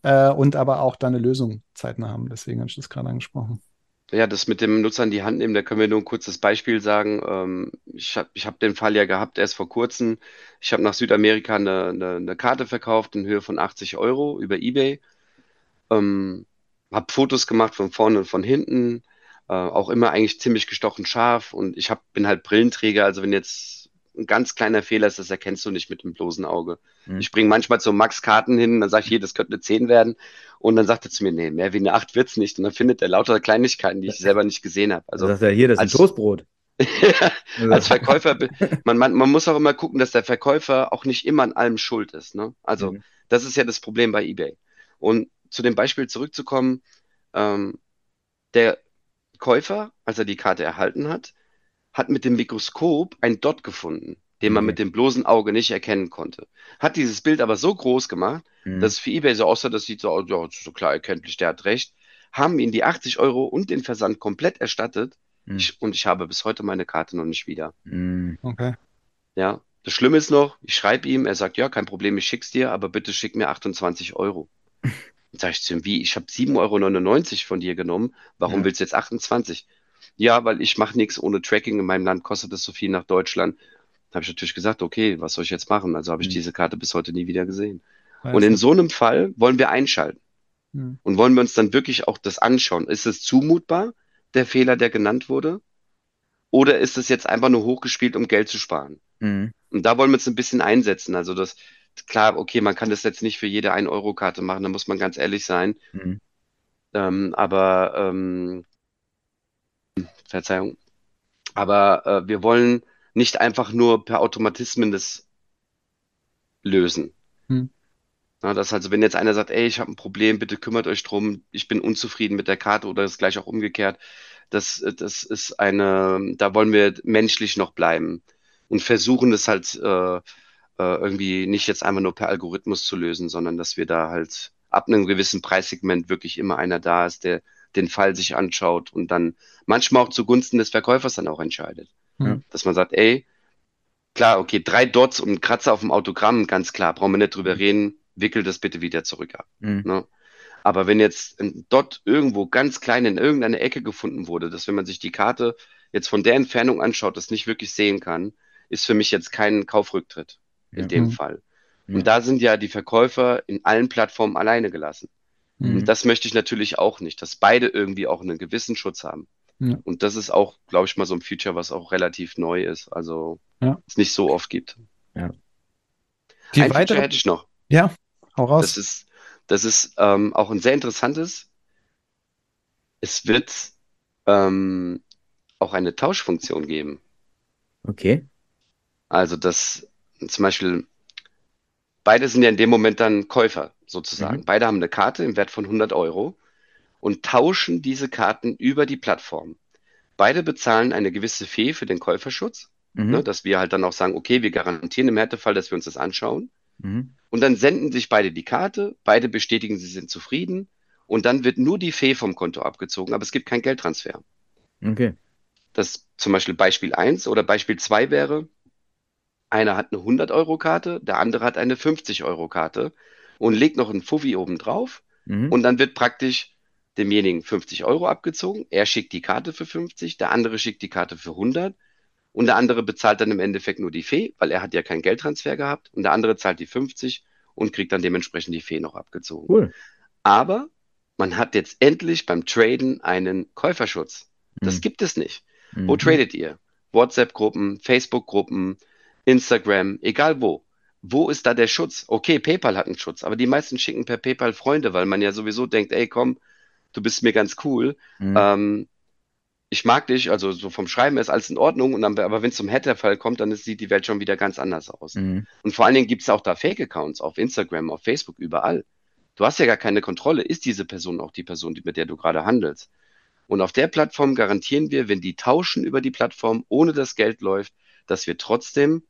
äh, und aber auch dann eine Lösung zeitnah haben. Deswegen habe ich das gerade angesprochen. Ja, das mit dem Nutzer in die Hand nehmen, da können wir nur ein kurzes Beispiel sagen. Ähm, ich habe ich hab den Fall ja gehabt erst vor kurzem. Ich habe nach Südamerika eine, eine, eine Karte verkauft in Höhe von 80 Euro über eBay. Ähm, habe Fotos gemacht von vorne und von hinten. Äh, auch immer eigentlich ziemlich gestochen scharf. Und ich hab, bin halt Brillenträger. Also wenn jetzt ein ganz kleiner Fehler ist, das erkennst du nicht mit dem bloßen Auge. Mhm. Ich bringe manchmal so Max Karten hin, dann sage ich, hier, das könnte eine 10 werden. Und dann sagt er zu mir, nee, mehr wie eine 8 wird's nicht. Und dann findet er lauter Kleinigkeiten, die ich selber nicht gesehen habe. Also dann sagt er, hier, das ist ein Toastbrot. als Verkäufer, man, man, man muss auch immer gucken, dass der Verkäufer auch nicht immer an allem schuld ist. Ne? Also mhm. das ist ja das Problem bei eBay. Und zu dem Beispiel zurückzukommen, ähm, der Käufer, als er die Karte erhalten hat, hat mit dem Mikroskop ein Dot gefunden, den man mhm. mit dem bloßen Auge nicht erkennen konnte. Hat dieses Bild aber so groß gemacht, mhm. dass es für eBay so aussah, das sieht so aus, ja, so klar erkenntlich, der hat recht, haben ihm die 80 Euro und den Versand komplett erstattet mhm. ich, und ich habe bis heute meine Karte noch nicht wieder. Mhm. Okay. Ja, das Schlimme ist noch, ich schreibe ihm, er sagt, ja, kein Problem, ich schick's dir, aber bitte schick mir 28 Euro. Dann sage ich zu ihm, wie, ich habe 7,99 Euro von dir genommen, warum ja. willst du jetzt 28? Ja, weil ich mache nichts ohne Tracking. In meinem Land kostet es so viel nach Deutschland. Da habe ich natürlich gesagt, okay, was soll ich jetzt machen? Also habe ich mhm. diese Karte bis heute nie wieder gesehen. Weiß und in so einem Fall wollen wir einschalten. Mhm. Und wollen wir uns dann wirklich auch das anschauen. Ist es zumutbar, der Fehler, der genannt wurde? Oder ist es jetzt einfach nur hochgespielt, um Geld zu sparen? Mhm. Und da wollen wir uns ein bisschen einsetzen. Also das, klar, okay, man kann das jetzt nicht für jede 1-Euro-Karte machen, da muss man ganz ehrlich sein. Mhm. Ähm, aber ähm, Verzeihung. Aber äh, wir wollen nicht einfach nur per Automatismen das lösen. Hm. Na, das also, wenn jetzt einer sagt, ey, ich habe ein Problem, bitte kümmert euch drum, ich bin unzufrieden mit der Karte oder das gleich auch umgekehrt, das, das ist eine, da wollen wir menschlich noch bleiben und versuchen das halt äh, äh, irgendwie nicht jetzt einfach nur per Algorithmus zu lösen, sondern dass wir da halt ab einem gewissen Preissegment wirklich immer einer da ist, der den Fall sich anschaut und dann manchmal auch zugunsten des Verkäufers dann auch entscheidet. Ja. Dass man sagt, ey, klar, okay, drei Dots und ein Kratzer auf dem Autogramm, ganz klar, brauchen wir nicht drüber reden, wickel das bitte wieder zurück ab. Mhm. Ne? Aber wenn jetzt ein Dot irgendwo ganz klein in irgendeiner Ecke gefunden wurde, dass wenn man sich die Karte jetzt von der Entfernung anschaut, das nicht wirklich sehen kann, ist für mich jetzt kein Kaufrücktritt in ja. dem mhm. Fall. Und da sind ja die Verkäufer in allen Plattformen alleine gelassen. Mhm. Und das möchte ich natürlich auch nicht, dass beide irgendwie auch einen gewissen Schutz haben. Ja. Und das ist auch, glaube ich, mal so ein Feature, was auch relativ neu ist, also ja. es nicht so oft gibt. Ja. Die ein weitere... Feature hätte ich noch. Ja, hau raus. Das ist, das ist ähm, auch ein sehr interessantes. Es wird ähm, auch eine Tauschfunktion geben. Okay. Also das zum Beispiel, beide sind ja in dem Moment dann Käufer sozusagen. Mhm. Beide haben eine Karte im Wert von 100 Euro und tauschen diese Karten über die Plattform. Beide bezahlen eine gewisse Fee für den Käuferschutz, mhm. ne, dass wir halt dann auch sagen, okay, wir garantieren im Härtefall, dass wir uns das anschauen. Mhm. Und dann senden sich beide die Karte, beide bestätigen, sie sind zufrieden und dann wird nur die Fee vom Konto abgezogen, aber es gibt keinen Geldtransfer. Okay. Das zum Beispiel Beispiel 1 oder Beispiel 2 wäre, einer hat eine 100-Euro-Karte, der andere hat eine 50-Euro-Karte und legt noch einen Fuffi oben drauf mhm. und dann wird praktisch demjenigen 50 Euro abgezogen. Er schickt die Karte für 50, der andere schickt die Karte für 100 und der andere bezahlt dann im Endeffekt nur die Fee, weil er hat ja keinen Geldtransfer gehabt und der andere zahlt die 50 und kriegt dann dementsprechend die Fee noch abgezogen. Cool. Aber man hat jetzt endlich beim Traden einen Käuferschutz. Das mhm. gibt es nicht. Mhm. Wo tradet ihr? WhatsApp-Gruppen, Facebook-Gruppen, Instagram, egal wo wo ist da der Schutz? Okay, PayPal hat einen Schutz, aber die meisten schicken per PayPal Freunde, weil man ja sowieso denkt, ey, komm, du bist mir ganz cool. Mhm. Ähm, ich mag dich, also so vom Schreiben ist alles in Ordnung, und dann, aber wenn es zum Hatter-Fall kommt, dann sieht die Welt schon wieder ganz anders aus. Mhm. Und vor allen Dingen gibt es auch da Fake-Accounts auf Instagram, auf Facebook, überall. Du hast ja gar keine Kontrolle. Ist diese Person auch die Person, mit der du gerade handelst? Und auf der Plattform garantieren wir, wenn die tauschen über die Plattform, ohne dass Geld läuft, dass wir trotzdem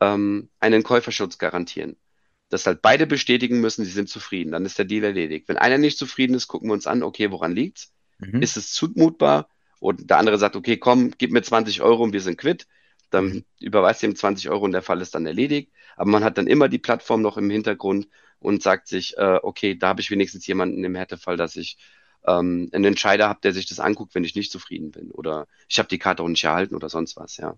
ähm, einen Käuferschutz garantieren. Dass halt beide bestätigen müssen, sie sind zufrieden. Dann ist der Deal erledigt. Wenn einer nicht zufrieden ist, gucken wir uns an, okay, woran liegt's? Mhm. Ist es zumutbar? Und der andere sagt, okay, komm, gib mir 20 Euro und wir sind quitt. Dann mhm. überweist ihm 20 Euro und der Fall ist dann erledigt. Aber man hat dann immer die Plattform noch im Hintergrund und sagt sich, äh, okay, da habe ich wenigstens jemanden im Härtefall, dass ich ähm, einen Entscheider habe, der sich das anguckt, wenn ich nicht zufrieden bin. Oder ich habe die Karte auch nicht erhalten oder sonst was, ja.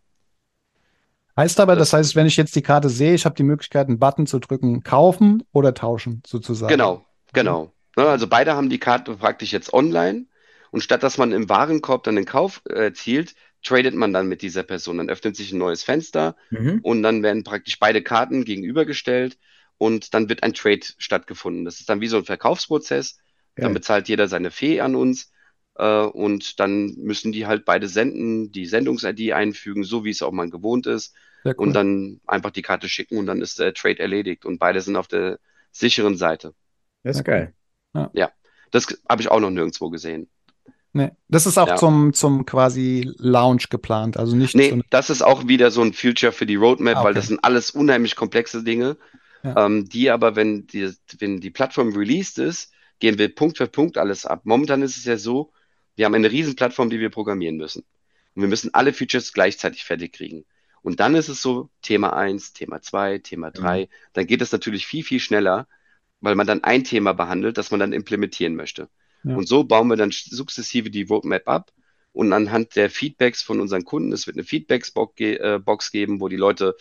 Heißt aber, das, das heißt, wenn ich jetzt die Karte sehe, ich habe die Möglichkeit, einen Button zu drücken, kaufen oder tauschen, sozusagen. Genau, genau. Ne, also beide haben die Karte praktisch jetzt online und statt dass man im Warenkorb dann den Kauf erzielt, tradet man dann mit dieser Person. Dann öffnet sich ein neues Fenster mhm. und dann werden praktisch beide Karten gegenübergestellt und dann wird ein Trade stattgefunden. Das ist dann wie so ein Verkaufsprozess. Ja. Dann bezahlt jeder seine Fee an uns äh, und dann müssen die halt beide senden, die Sendungs-ID einfügen, so wie es auch mal gewohnt ist. Cool. Und dann einfach die Karte schicken und dann ist der Trade erledigt und beide sind auf der sicheren Seite. Das ist geil. Ja, ja. das habe ich auch noch nirgendwo gesehen. Nee, das ist auch ja. zum, zum quasi Launch geplant, also nicht. Nee, so das ist auch wieder so ein Future für die Roadmap, ah, okay. weil das sind alles unheimlich komplexe Dinge, ja. ähm, die aber, wenn die, wenn die Plattform released ist, gehen wir Punkt für Punkt alles ab. Momentan ist es ja so, wir haben eine riesen Plattform, die wir programmieren müssen. Und wir müssen alle Features gleichzeitig fertig kriegen. Und dann ist es so, Thema 1, Thema 2, Thema 3, mhm. dann geht es natürlich viel, viel schneller, weil man dann ein Thema behandelt, das man dann implementieren möchte. Ja. Und so bauen wir dann sukzessive die Roadmap ab und anhand der Feedbacks von unseren Kunden, es wird eine Feedbacks-Box äh, geben, wo die Leute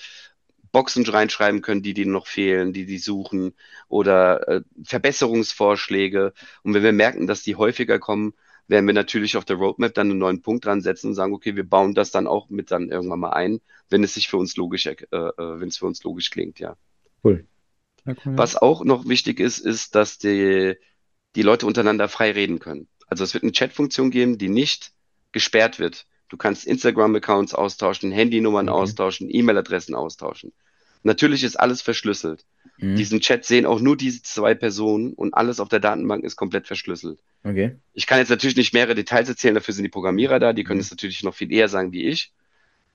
Boxen reinschreiben können, die denen noch fehlen, die die suchen oder äh, Verbesserungsvorschläge. Und wenn wir merken, dass die häufiger kommen, werden wir natürlich auf der Roadmap dann einen neuen Punkt dran setzen und sagen, okay, wir bauen das dann auch mit dann irgendwann mal ein, wenn es sich für uns logisch, äh, äh wenn es für uns logisch klingt, ja. Cool. Ja, cool. Was auch noch wichtig ist, ist, dass die die Leute untereinander frei reden können. Also es wird eine Chatfunktion geben, die nicht gesperrt wird. Du kannst Instagram-Accounts austauschen, Handynummern okay. austauschen, E-Mail-Adressen austauschen. Natürlich ist alles verschlüsselt. Mhm. Diesen Chat sehen auch nur diese zwei Personen und alles auf der Datenbank ist komplett verschlüsselt. Okay. Ich kann jetzt natürlich nicht mehrere Details erzählen, dafür sind die Programmierer da, die können mhm. es natürlich noch viel eher sagen wie ich.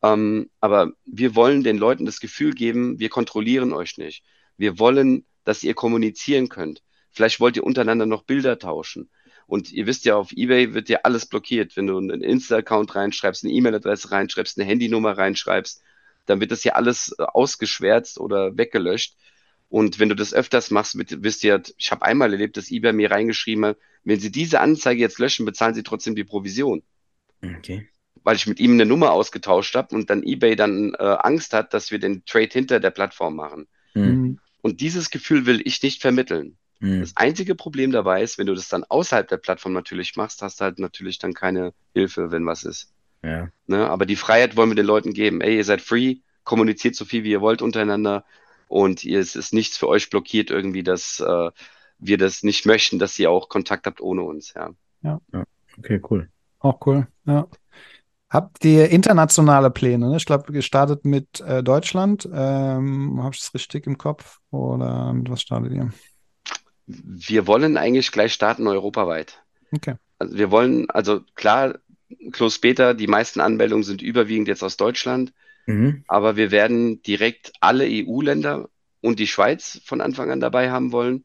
Ähm, aber wir wollen den Leuten das Gefühl geben, wir kontrollieren euch nicht. Wir wollen, dass ihr kommunizieren könnt. Vielleicht wollt ihr untereinander noch Bilder tauschen. Und ihr wisst ja, auf eBay wird ja alles blockiert. Wenn du einen Insta-Account reinschreibst, eine E-Mail-Adresse reinschreibst, eine Handynummer reinschreibst, dann wird das ja alles äh, ausgeschwärzt oder weggelöscht. Und wenn du das öfters machst, wisst ihr, ich habe einmal erlebt, dass eBay mir reingeschrieben hat, wenn Sie diese Anzeige jetzt löschen, bezahlen Sie trotzdem die Provision. Okay. Weil ich mit ihm eine Nummer ausgetauscht habe und dann eBay dann äh, Angst hat, dass wir den Trade hinter der Plattform machen. Mhm. Und dieses Gefühl will ich nicht vermitteln. Mhm. Das einzige Problem dabei ist, wenn du das dann außerhalb der Plattform natürlich machst, hast du halt natürlich dann keine Hilfe, wenn was ist. Ja. Ne? Aber die Freiheit wollen wir den Leuten geben. Ey, ihr seid free, kommuniziert so viel wie ihr wollt untereinander und ihr, es ist nichts für euch blockiert irgendwie, dass äh, wir das nicht möchten, dass ihr auch Kontakt habt ohne uns. Ja. Ja. ja. Okay, cool. Auch cool. Ja. Habt ihr internationale Pläne? Ne? Ich glaube, gestartet mit äh, Deutschland. Ähm, Habe ich das richtig im Kopf? Oder mit was startet ihr? Wir wollen eigentlich gleich starten europaweit. Okay. Also wir wollen, also klar, Close Beta, die meisten Anmeldungen sind überwiegend jetzt aus Deutschland, mhm. aber wir werden direkt alle EU-Länder und die Schweiz von Anfang an dabei haben wollen.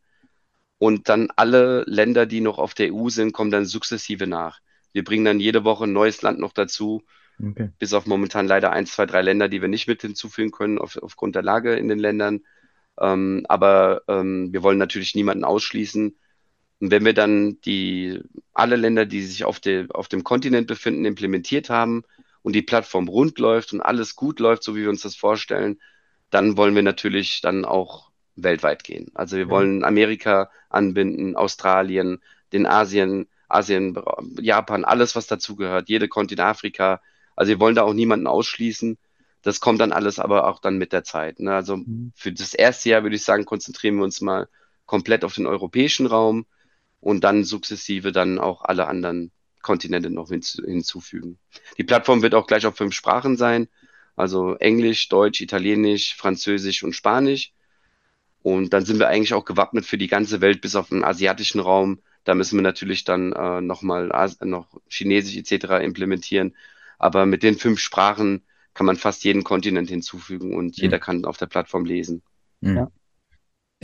Und dann alle Länder, die noch auf der EU sind, kommen dann sukzessive nach. Wir bringen dann jede Woche ein neues Land noch dazu, okay. bis auf momentan leider eins, zwei, drei Länder, die wir nicht mit hinzufügen können auf, aufgrund der Lage in den Ländern. Ähm, aber ähm, wir wollen natürlich niemanden ausschließen. Und wenn wir dann die, alle Länder, die sich auf, de, auf dem Kontinent befinden, implementiert haben und die Plattform rund läuft und alles gut läuft, so wie wir uns das vorstellen, dann wollen wir natürlich dann auch weltweit gehen. Also wir ja. wollen Amerika anbinden, Australien, den Asien, Asien, Japan, alles, was dazugehört, jede Kontinent, Afrika. Also wir wollen da auch niemanden ausschließen. Das kommt dann alles aber auch dann mit der Zeit. Ne? Also mhm. für das erste Jahr würde ich sagen, konzentrieren wir uns mal komplett auf den europäischen Raum und dann sukzessive dann auch alle anderen Kontinente noch hinzufügen. Die Plattform wird auch gleich auf fünf Sprachen sein, also Englisch, Deutsch, Italienisch, Französisch und Spanisch. Und dann sind wir eigentlich auch gewappnet für die ganze Welt bis auf den asiatischen Raum. Da müssen wir natürlich dann äh, nochmal noch Chinesisch etc. implementieren. Aber mit den fünf Sprachen kann man fast jeden Kontinent hinzufügen und mhm. jeder kann auf der Plattform lesen. Mhm. Ja.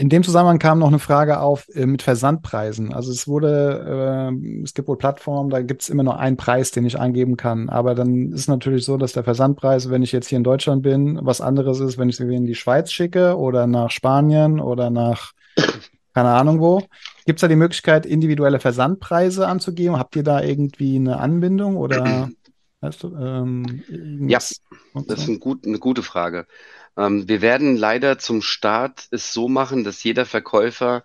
In dem Zusammenhang kam noch eine Frage auf äh, mit Versandpreisen. Also es wurde, äh, es gibt wohl Plattformen, da gibt es immer nur einen Preis, den ich eingeben kann. Aber dann ist natürlich so, dass der Versandpreis, wenn ich jetzt hier in Deutschland bin, was anderes ist, wenn ich sie in die Schweiz schicke oder nach Spanien oder nach keine Ahnung wo. Gibt es da die Möglichkeit, individuelle Versandpreise anzugeben? Habt ihr da irgendwie eine Anbindung oder weißt du, ähm, Ja, das ist ein gut, eine gute Frage. Ähm, wir werden leider zum Start es so machen, dass jeder Verkäufer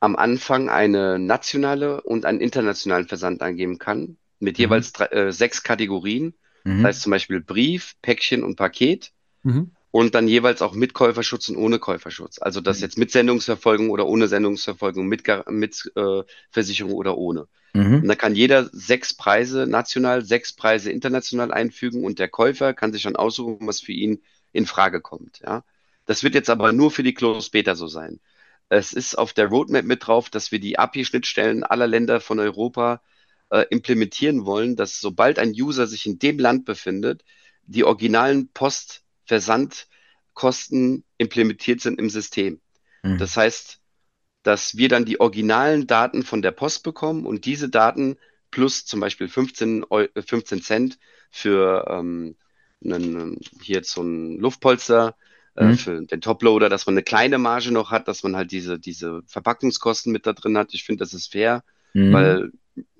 am Anfang eine nationale und einen internationalen Versand angeben kann, mit mhm. jeweils drei, äh, sechs Kategorien. Mhm. Das heißt zum Beispiel Brief, Päckchen und Paket. Mhm. Und dann jeweils auch mit Käuferschutz und ohne Käuferschutz. Also das mhm. jetzt mit Sendungsverfolgung oder ohne Sendungsverfolgung, mit, mit äh, Versicherung oder ohne. Mhm. Und da kann jeder sechs Preise national, sechs Preise international einfügen und der Käufer kann sich dann aussuchen, was für ihn in Frage kommt. Ja. Das wird jetzt aber nur für die Closed Beta so sein. Es ist auf der Roadmap mit drauf, dass wir die API-Schnittstellen aller Länder von Europa äh, implementieren wollen, dass sobald ein User sich in dem Land befindet, die originalen Postversandkosten implementiert sind im System. Mhm. Das heißt, dass wir dann die originalen Daten von der Post bekommen und diese Daten plus zum Beispiel 15, 15 Cent für ähm, einen, hier so ein Luftpolster äh, mhm. für den Toploader, dass man eine kleine Marge noch hat, dass man halt diese, diese Verpackungskosten mit da drin hat. Ich finde, das ist fair, mhm. weil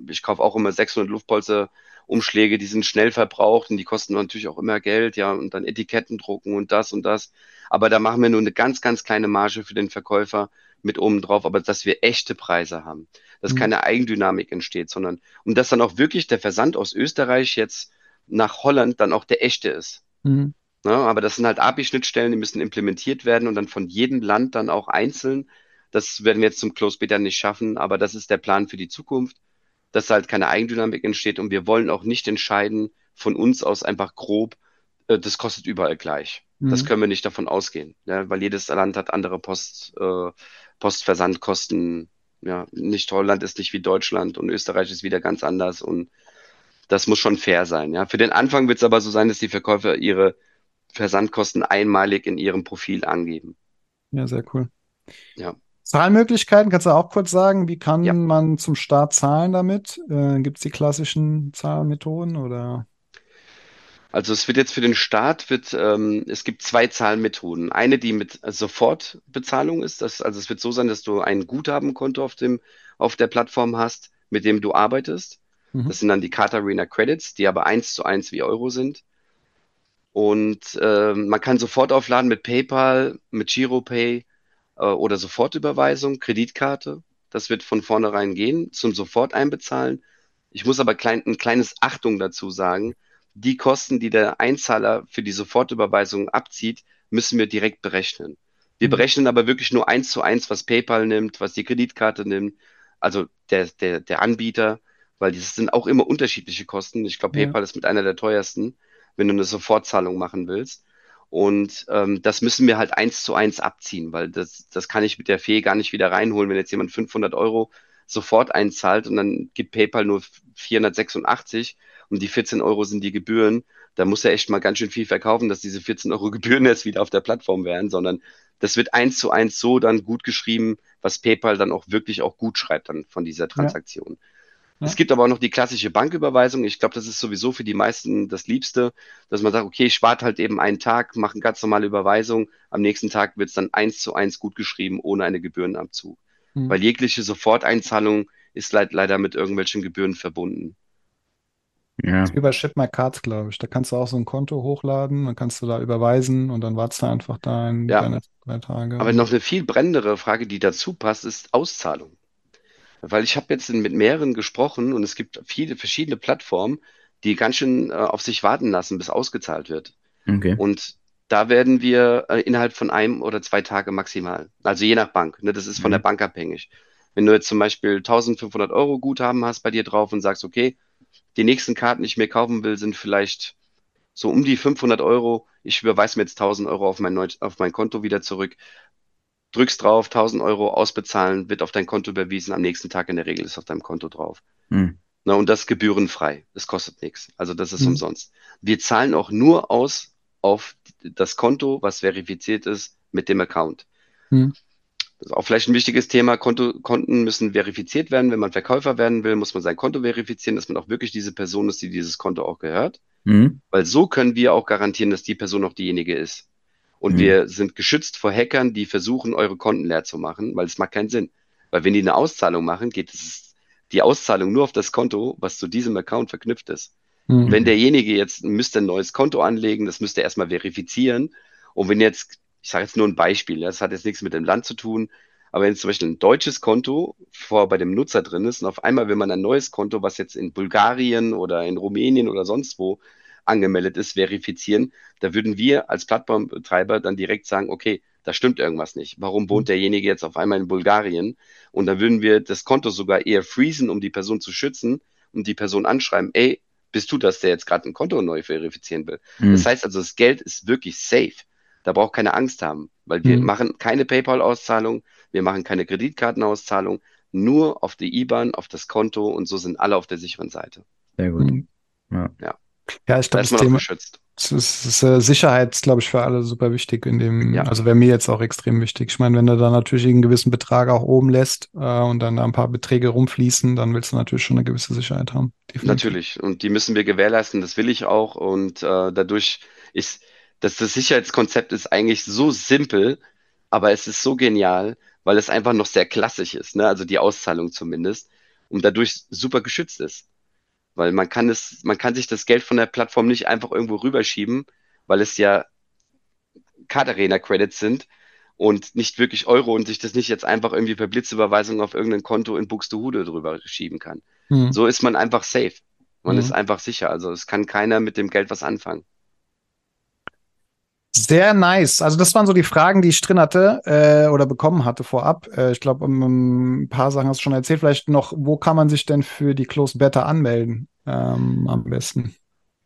ich kaufe auch immer 600 Luftpolster Umschläge, die sind schnell verbraucht und die kosten natürlich auch immer Geld, ja, und dann Etiketten drucken und das und das. Aber da machen wir nur eine ganz, ganz kleine Marge für den Verkäufer mit oben drauf, aber dass wir echte Preise haben, dass mhm. keine Eigendynamik entsteht, sondern und dass dann auch wirklich der Versand aus Österreich jetzt nach Holland dann auch der echte ist. Mhm. Ja, ne, aber das sind halt API-Schnittstellen, die müssen implementiert werden und dann von jedem Land dann auch einzeln. Das werden wir jetzt zum Close Beta nicht schaffen, aber das ist der Plan für die Zukunft, dass halt keine Eigendynamik entsteht und wir wollen auch nicht entscheiden von uns aus einfach grob, äh, das kostet überall gleich. Mhm. Das können wir nicht davon ausgehen, ja, weil jedes Land hat andere Post, äh, Postversandkosten. Ja, nicht Holland ist nicht wie Deutschland und Österreich ist wieder ganz anders und das muss schon fair sein. Ja. Für den Anfang wird es aber so sein, dass die Verkäufer ihre Versandkosten einmalig in ihrem Profil angeben. Ja, sehr cool. Ja. Zahlmöglichkeiten, kannst du auch kurz sagen, wie kann ja. man zum Start zahlen damit? Äh, Gibt es die klassischen Zahlmethoden oder? Also es wird jetzt für den Start wird ähm, es gibt zwei Zahlmethoden. Eine, die mit Sofortbezahlung ist. Das, also es wird so sein, dass du ein Guthabenkonto auf dem auf der Plattform hast, mit dem du arbeitest. Mhm. Das sind dann die Katarina Credits, die aber eins zu eins wie Euro sind. Und äh, man kann sofort aufladen mit PayPal, mit GiroPay äh, oder Sofortüberweisung, Kreditkarte. Das wird von vornherein gehen, zum Sofort einbezahlen. Ich muss aber klein, ein kleines Achtung dazu sagen. Die Kosten, die der Einzahler für die Sofortüberweisung abzieht, müssen wir direkt berechnen. Wir mhm. berechnen aber wirklich nur eins zu eins, was PayPal nimmt, was die Kreditkarte nimmt, also der, der, der Anbieter weil das sind auch immer unterschiedliche Kosten. Ich glaube, PayPal ja. ist mit einer der teuersten, wenn du eine Sofortzahlung machen willst. Und ähm, das müssen wir halt eins zu eins abziehen, weil das, das kann ich mit der Fee gar nicht wieder reinholen, wenn jetzt jemand 500 Euro sofort einzahlt und dann gibt PayPal nur 486 und die 14 Euro sind die Gebühren. Da muss er echt mal ganz schön viel verkaufen, dass diese 14 Euro Gebühren jetzt wieder auf der Plattform wären, sondern das wird eins zu eins so dann gut geschrieben, was PayPal dann auch wirklich auch gut schreibt dann von dieser Transaktion. Ja. Ja. Es gibt aber auch noch die klassische Banküberweisung. Ich glaube, das ist sowieso für die meisten das Liebste, dass man sagt, okay, ich warte halt eben einen Tag, mache eine ganz normale Überweisung. Am nächsten Tag wird es dann eins zu eins gut geschrieben, ohne eine Gebührenabzug. Mhm. Weil jegliche Soforteinzahlung ist leid, leider mit irgendwelchen Gebühren verbunden. Ja. Das ist wie bei Ship My Cards, glaube ich. Da kannst du auch so ein Konto hochladen, dann kannst du da überweisen und dann wartest du einfach da in ja. deine drei Tage. Aber noch eine viel brennendere Frage, die dazu passt, ist Auszahlung. Weil ich habe jetzt mit mehreren gesprochen und es gibt viele verschiedene Plattformen, die ganz schön äh, auf sich warten lassen, bis ausgezahlt wird. Okay. Und da werden wir äh, innerhalb von einem oder zwei Tage maximal, also je nach Bank, ne, das ist von mhm. der Bank abhängig. Wenn du jetzt zum Beispiel 1500 Euro Guthaben hast bei dir drauf und sagst, okay, die nächsten Karten, die ich mir kaufen will, sind vielleicht so um die 500 Euro. Ich überweise mir jetzt 1000 Euro auf mein, Neu auf mein Konto wieder zurück drückst drauf, 1000 Euro ausbezahlen, wird auf dein Konto überwiesen, am nächsten Tag in der Regel ist auf deinem Konto drauf. Hm. Na, und das gebührenfrei. Das kostet nichts. Also das ist hm. umsonst. Wir zahlen auch nur aus auf das Konto, was verifiziert ist mit dem Account. Hm. Das ist auch vielleicht ein wichtiges Thema. Konto, Konten müssen verifiziert werden. Wenn man Verkäufer werden will, muss man sein Konto verifizieren, dass man auch wirklich diese Person ist, die dieses Konto auch gehört. Mhm. Weil so können wir auch garantieren, dass die Person auch diejenige ist. Und mhm. wir sind geschützt vor Hackern, die versuchen, eure Konten leer zu machen, weil es macht keinen Sinn. Weil wenn die eine Auszahlung machen, geht es die Auszahlung nur auf das Konto, was zu diesem Account verknüpft ist. Mhm. Wenn derjenige jetzt müsste ein neues Konto anlegen, das müsste er erstmal verifizieren. Und wenn jetzt ich sage jetzt nur ein Beispiel, das hat jetzt nichts mit dem Land zu tun, aber wenn zum Beispiel ein deutsches Konto vor bei dem Nutzer drin ist und auf einmal will man ein neues Konto, was jetzt in Bulgarien oder in Rumänien oder sonst wo angemeldet ist, verifizieren, da würden wir als Plattformbetreiber dann direkt sagen, okay, da stimmt irgendwas nicht. Warum wohnt mhm. derjenige jetzt auf einmal in Bulgarien? Und dann würden wir das Konto sogar eher freezen, um die Person zu schützen und die Person anschreiben, ey, bist du das, der jetzt gerade ein Konto neu verifizieren will? Mhm. Das heißt also, das Geld ist wirklich safe. Da braucht keine Angst haben, weil wir mhm. machen keine PayPal-Auszahlung, wir machen keine Kreditkartenauszahlung, nur auf die IBAN, auf das Konto und so sind alle auf der sicheren Seite. Sehr gut. Mhm. Ja. ja. Ja, ich glaube, das Thema geschützt. Das ist, äh, Sicherheit, glaube ich, für alle super wichtig in dem, ja. also wäre mir jetzt auch extrem wichtig. Ich meine, wenn du da natürlich einen gewissen Betrag auch oben lässt äh, und dann da ein paar Beträge rumfließen, dann willst du natürlich schon eine gewisse Sicherheit haben. Definitiv. Natürlich. Und die müssen wir gewährleisten, das will ich auch. Und äh, dadurch ist, dass das Sicherheitskonzept ist eigentlich so simpel, aber es ist so genial, weil es einfach noch sehr klassisch ist, ne? also die Auszahlung zumindest, und dadurch super geschützt ist. Weil man kann es, man kann sich das Geld von der Plattform nicht einfach irgendwo rüberschieben, weil es ja Card Arena Credits sind und nicht wirklich Euro und sich das nicht jetzt einfach irgendwie per Blitzüberweisung auf irgendein Konto in Buxtehude drüber schieben kann. Mhm. So ist man einfach safe. Man mhm. ist einfach sicher. Also es kann keiner mit dem Geld was anfangen. Sehr nice. Also das waren so die Fragen, die ich drin hatte äh, oder bekommen hatte vorab. Äh, ich glaube, um, ein paar Sachen hast du schon erzählt. Vielleicht noch, wo kann man sich denn für die Close Beta anmelden ähm, am besten?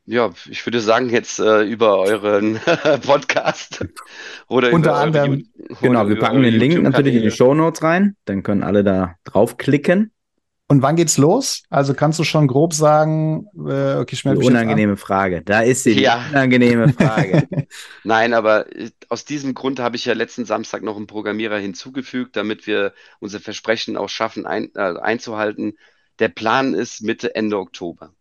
Ja, ich würde sagen jetzt äh, über euren Podcast oder unter anderem. Genau, wir packen den Link natürlich in die Show Notes rein. Dann können alle da draufklicken. Und wann geht's los? Also kannst du schon grob sagen, äh, okay, ich melde Unangenehme Frage. Da ist sie, ja. unangenehme Frage. Nein, aber äh, aus diesem Grund habe ich ja letzten Samstag noch einen Programmierer hinzugefügt, damit wir unser Versprechen auch schaffen ein, äh, einzuhalten. Der Plan ist Mitte, Ende Oktober.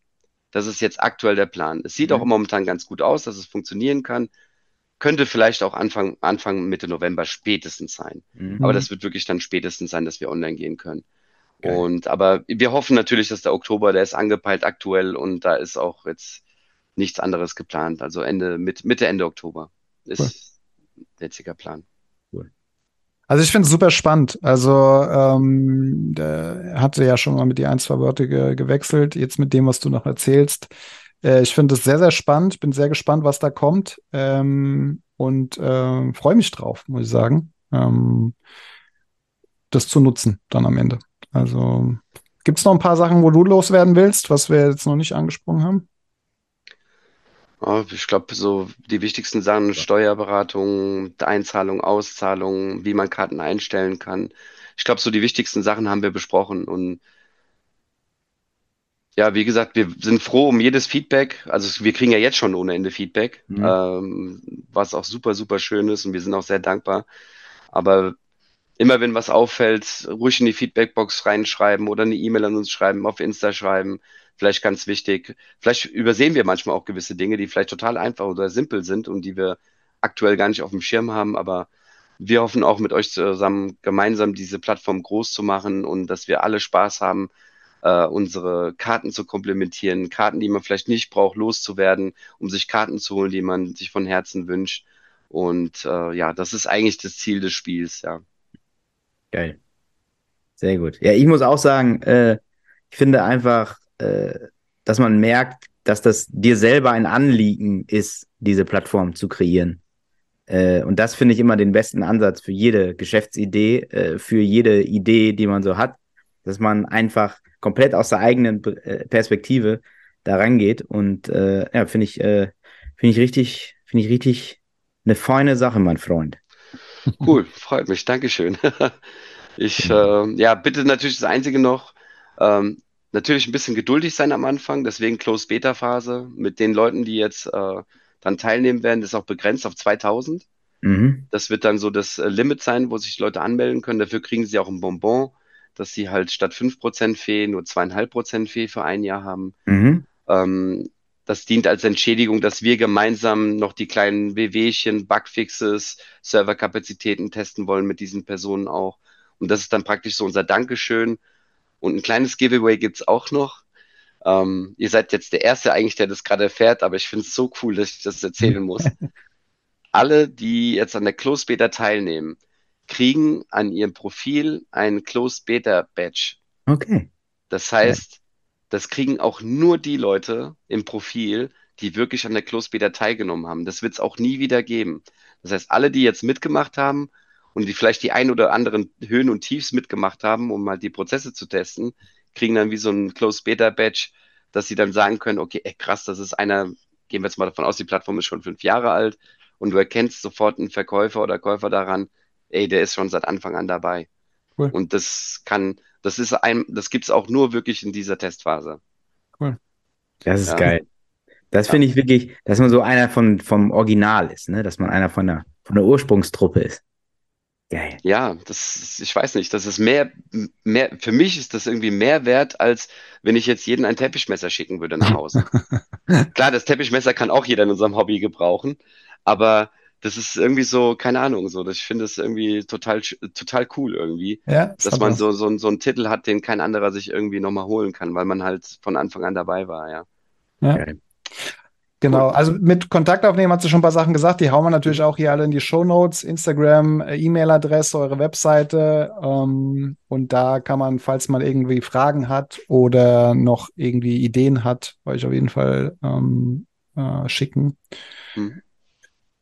Das ist jetzt aktuell der Plan. Es sieht mhm. auch momentan ganz gut aus, dass es funktionieren kann. Könnte vielleicht auch Anfang, Anfang Mitte November spätestens sein. Mhm. Aber das wird wirklich dann spätestens sein, dass wir online gehen können. Geil. Und aber wir hoffen natürlich, dass der Oktober, der ist angepeilt aktuell und da ist auch jetzt nichts anderes geplant. Also Ende, mit, Mitte, Ende Oktober ist cool. jetziger Plan. Cool. Also ich finde es super spannend. Also ähm, hatte ja schon mal mit dir ein, zwei Wörter ge gewechselt. Jetzt mit dem, was du noch erzählst. Äh, ich finde es sehr, sehr spannend. Ich bin sehr gespannt, was da kommt. Ähm, und äh, freue mich drauf, muss ich sagen. Ähm, das zu nutzen dann am Ende. Also gibt es noch ein paar Sachen, wo du loswerden willst, was wir jetzt noch nicht angesprochen haben? ich glaube, so die wichtigsten Sachen, Steuerberatung, Einzahlung, Auszahlung, wie man Karten einstellen kann. Ich glaube, so die wichtigsten Sachen haben wir besprochen. Und ja, wie gesagt, wir sind froh um jedes Feedback. Also wir kriegen ja jetzt schon ohne Ende Feedback, mhm. ähm, was auch super, super schön ist und wir sind auch sehr dankbar. Aber immer wenn was auffällt, ruhig in die Feedbackbox reinschreiben oder eine E-Mail an uns schreiben, auf Insta schreiben. Vielleicht ganz wichtig. Vielleicht übersehen wir manchmal auch gewisse Dinge, die vielleicht total einfach oder simpel sind und die wir aktuell gar nicht auf dem Schirm haben. Aber wir hoffen auch mit euch zusammen gemeinsam diese Plattform groß zu machen und dass wir alle Spaß haben, äh, unsere Karten zu komplementieren, Karten, die man vielleicht nicht braucht, loszuwerden, um sich Karten zu holen, die man sich von Herzen wünscht. Und äh, ja, das ist eigentlich das Ziel des Spiels, ja. Geil. Sehr gut. Ja, ich muss auch sagen, äh, ich finde einfach, äh, dass man merkt, dass das dir selber ein Anliegen ist, diese Plattform zu kreieren. Äh, und das finde ich immer den besten Ansatz für jede Geschäftsidee, äh, für jede Idee, die man so hat, dass man einfach komplett aus der eigenen äh, Perspektive da rangeht. Und äh, ja, finde ich, finde ich richtig, finde ich richtig eine feine Sache, mein Freund. Cool, freut mich, Dankeschön. Ich, äh, ja, bitte natürlich das Einzige noch, ähm, natürlich ein bisschen geduldig sein am Anfang, deswegen Closed Beta Phase mit den Leuten, die jetzt äh, dann teilnehmen werden, ist auch begrenzt auf 2000. Mhm. Das wird dann so das äh, Limit sein, wo sich Leute anmelden können. Dafür kriegen sie auch ein Bonbon, dass sie halt statt 5% Fee nur 2,5% Fee für ein Jahr haben. Mhm. Ähm, das dient als Entschädigung, dass wir gemeinsam noch die kleinen WWchen, Bugfixes, Serverkapazitäten testen wollen mit diesen Personen auch. Und das ist dann praktisch so unser Dankeschön. Und ein kleines Giveaway gibt's auch noch. Ähm, ihr seid jetzt der Erste eigentlich, der das gerade erfährt, aber ich finde es so cool, dass ich das erzählen muss. Alle, die jetzt an der Closed Beta teilnehmen, kriegen an ihrem Profil ein Closed Beta Badge. Okay. Das heißt, das kriegen auch nur die Leute im Profil, die wirklich an der Close Beta teilgenommen haben. Das wird es auch nie wieder geben. Das heißt, alle, die jetzt mitgemacht haben und die vielleicht die ein oder anderen Höhen und Tiefs mitgemacht haben, um mal die Prozesse zu testen, kriegen dann wie so ein Close Beta Badge, dass sie dann sagen können, okay, ey, krass, das ist einer, gehen wir jetzt mal davon aus, die Plattform ist schon fünf Jahre alt und du erkennst sofort einen Verkäufer oder Käufer daran, ey, der ist schon seit Anfang an dabei. Cool. Und das kann, das ist ein, das gibt's auch nur wirklich in dieser Testphase. Cool. Das ist ja. geil. Das ja. finde ich wirklich, dass man so einer von, vom Original ist, ne? Dass man einer von der, von der Ursprungstruppe ist. Geil. Ja, das ist, ich weiß nicht, das ist mehr, mehr, für mich ist das irgendwie mehr wert, als wenn ich jetzt jeden ein Teppichmesser schicken würde nach Hause. Klar, das Teppichmesser kann auch jeder in unserem Hobby gebrauchen, aber das ist irgendwie so, keine Ahnung, so, ich finde es irgendwie total, total cool irgendwie, ja, das dass man so, so, so einen Titel hat, den kein anderer sich irgendwie nochmal holen kann, weil man halt von Anfang an dabei war, ja. ja. Okay. Genau, also mit Kontakt aufnehmen hat sie schon ein paar Sachen gesagt, die hauen wir natürlich auch hier alle in die Show Notes, Instagram, äh, E-Mail-Adresse, eure Webseite ähm, und da kann man, falls man irgendwie Fragen hat oder noch irgendwie Ideen hat, euch auf jeden Fall ähm, äh, schicken. Mhm.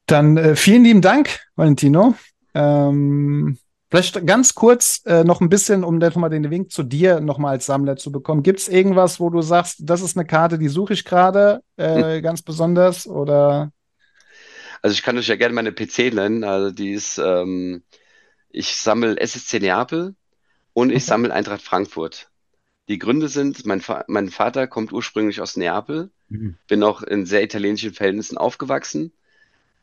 Dann äh, vielen lieben Dank, Valentino. Ähm, vielleicht ganz kurz äh, noch ein bisschen, um nochmal den Wink zu dir nochmal als Sammler zu bekommen. Gibt es irgendwas, wo du sagst, das ist eine Karte, die suche ich gerade äh, hm. ganz besonders? Oder? Also ich kann euch ja gerne meine PC nennen. Also die ist, ähm, ich sammle SSC Neapel und ich okay. sammle Eintracht Frankfurt. Die Gründe sind, mein, Fa mein Vater kommt ursprünglich aus Neapel, mhm. bin auch in sehr italienischen Verhältnissen aufgewachsen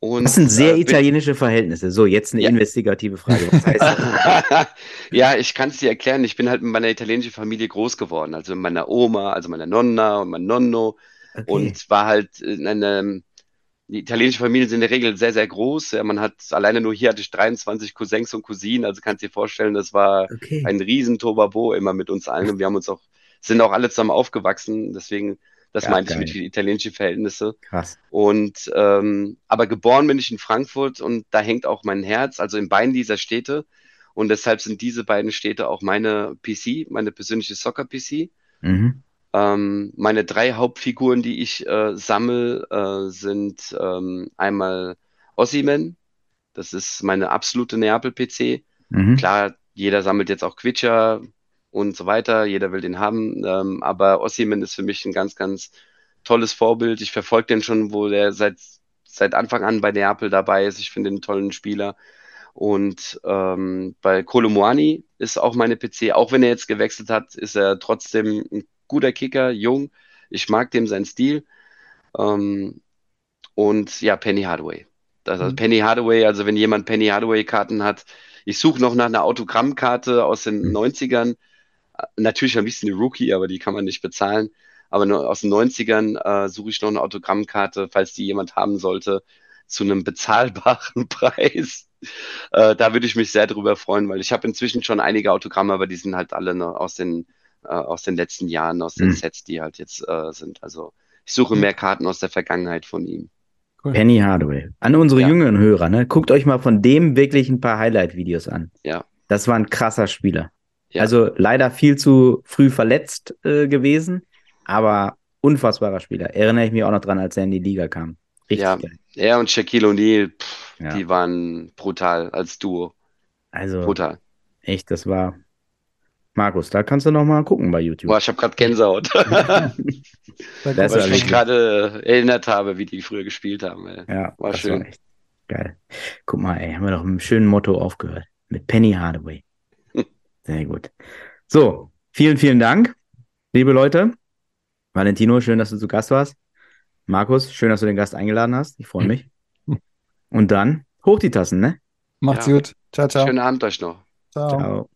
und, das sind sehr äh, italienische Verhältnisse. So, jetzt eine ja. investigative Frage. Ja, ich kann es dir erklären. Ich bin halt mit meiner italienischen Familie groß geworden. Also mit meiner Oma, also meiner Nonna und mein Nonno. Okay. Und war halt in einer, die italienische Familien sind in der Regel sehr, sehr groß. Ja, man hat, alleine nur hier hatte ich 23 Cousins und Cousinen. Also kannst dir vorstellen, das war okay. ein riesen Tobabo immer mit uns allen. Und wir haben uns auch, sind auch alle zusammen aufgewachsen. Deswegen das ja, meinte geil. ich mit italienischen Verhältnisse. Krass. Und ähm, aber geboren bin ich in Frankfurt und da hängt auch mein Herz, also in beiden dieser Städte. Und deshalb sind diese beiden Städte auch meine PC, meine persönliche Soccer-PC. Mhm. Ähm, meine drei Hauptfiguren, die ich äh, sammle, äh, sind ähm, einmal Ossiman, das ist meine absolute Neapel-PC. Mhm. Klar, jeder sammelt jetzt auch Quitscher, und so weiter. Jeder will den haben. Ähm, aber Ossiman ist für mich ein ganz, ganz tolles Vorbild. Ich verfolge den schon, wo der seit, seit Anfang an bei Neapel dabei ist. Ich finde den einen tollen Spieler. Und ähm, bei Kolomuani ist auch meine PC, auch wenn er jetzt gewechselt hat, ist er trotzdem ein guter Kicker, jung. Ich mag dem seinen Stil. Ähm, und ja, Penny Hardaway. Das, also mhm. Penny Hardaway, also wenn jemand Penny Hardaway-Karten hat, ich suche noch nach einer Autogrammkarte aus den mhm. 90ern Natürlich am liebsten die Rookie, aber die kann man nicht bezahlen. Aber nur aus den 90ern äh, suche ich noch eine Autogrammkarte, falls die jemand haben sollte, zu einem bezahlbaren Preis. Äh, da würde ich mich sehr drüber freuen, weil ich habe inzwischen schon einige Autogramme, aber die sind halt alle noch aus den, äh, aus den letzten Jahren, aus den mhm. Sets, die halt jetzt äh, sind. Also ich suche mehr Karten aus der Vergangenheit von ihm. Cool. Penny Hardaway. An unsere ja. jüngeren Hörer, ne? Guckt euch mal von dem wirklich ein paar Highlight-Videos an. Ja. Das war ein krasser Spieler. Ja. Also leider viel zu früh verletzt äh, gewesen, aber unfassbarer Spieler. Erinnere ich mich auch noch dran, als er in die Liga kam. Richtig ja, geil. Er und Shaquille O'Neal, ja. die waren brutal als Duo. Also brutal. Echt, das war. Markus, da kannst du noch mal gucken bei YouTube. Boah, ich habe gerade Gänsehaut. das Weil ich mich gerade erinnert habe, wie die früher gespielt haben. Ey. Ja, war schön. War Geil. Guck mal, ey, haben wir doch mit einem schönen Motto aufgehört. Mit Penny Hardaway. Sehr gut. So, vielen, vielen Dank, liebe Leute. Valentino, schön, dass du zu Gast warst. Markus, schön, dass du den Gast eingeladen hast. Ich freue mich. Und dann hoch die Tassen, ne? Macht's Ja. gut. Ciao, ciao. Schönen Abend euch noch. ciao. Ciao.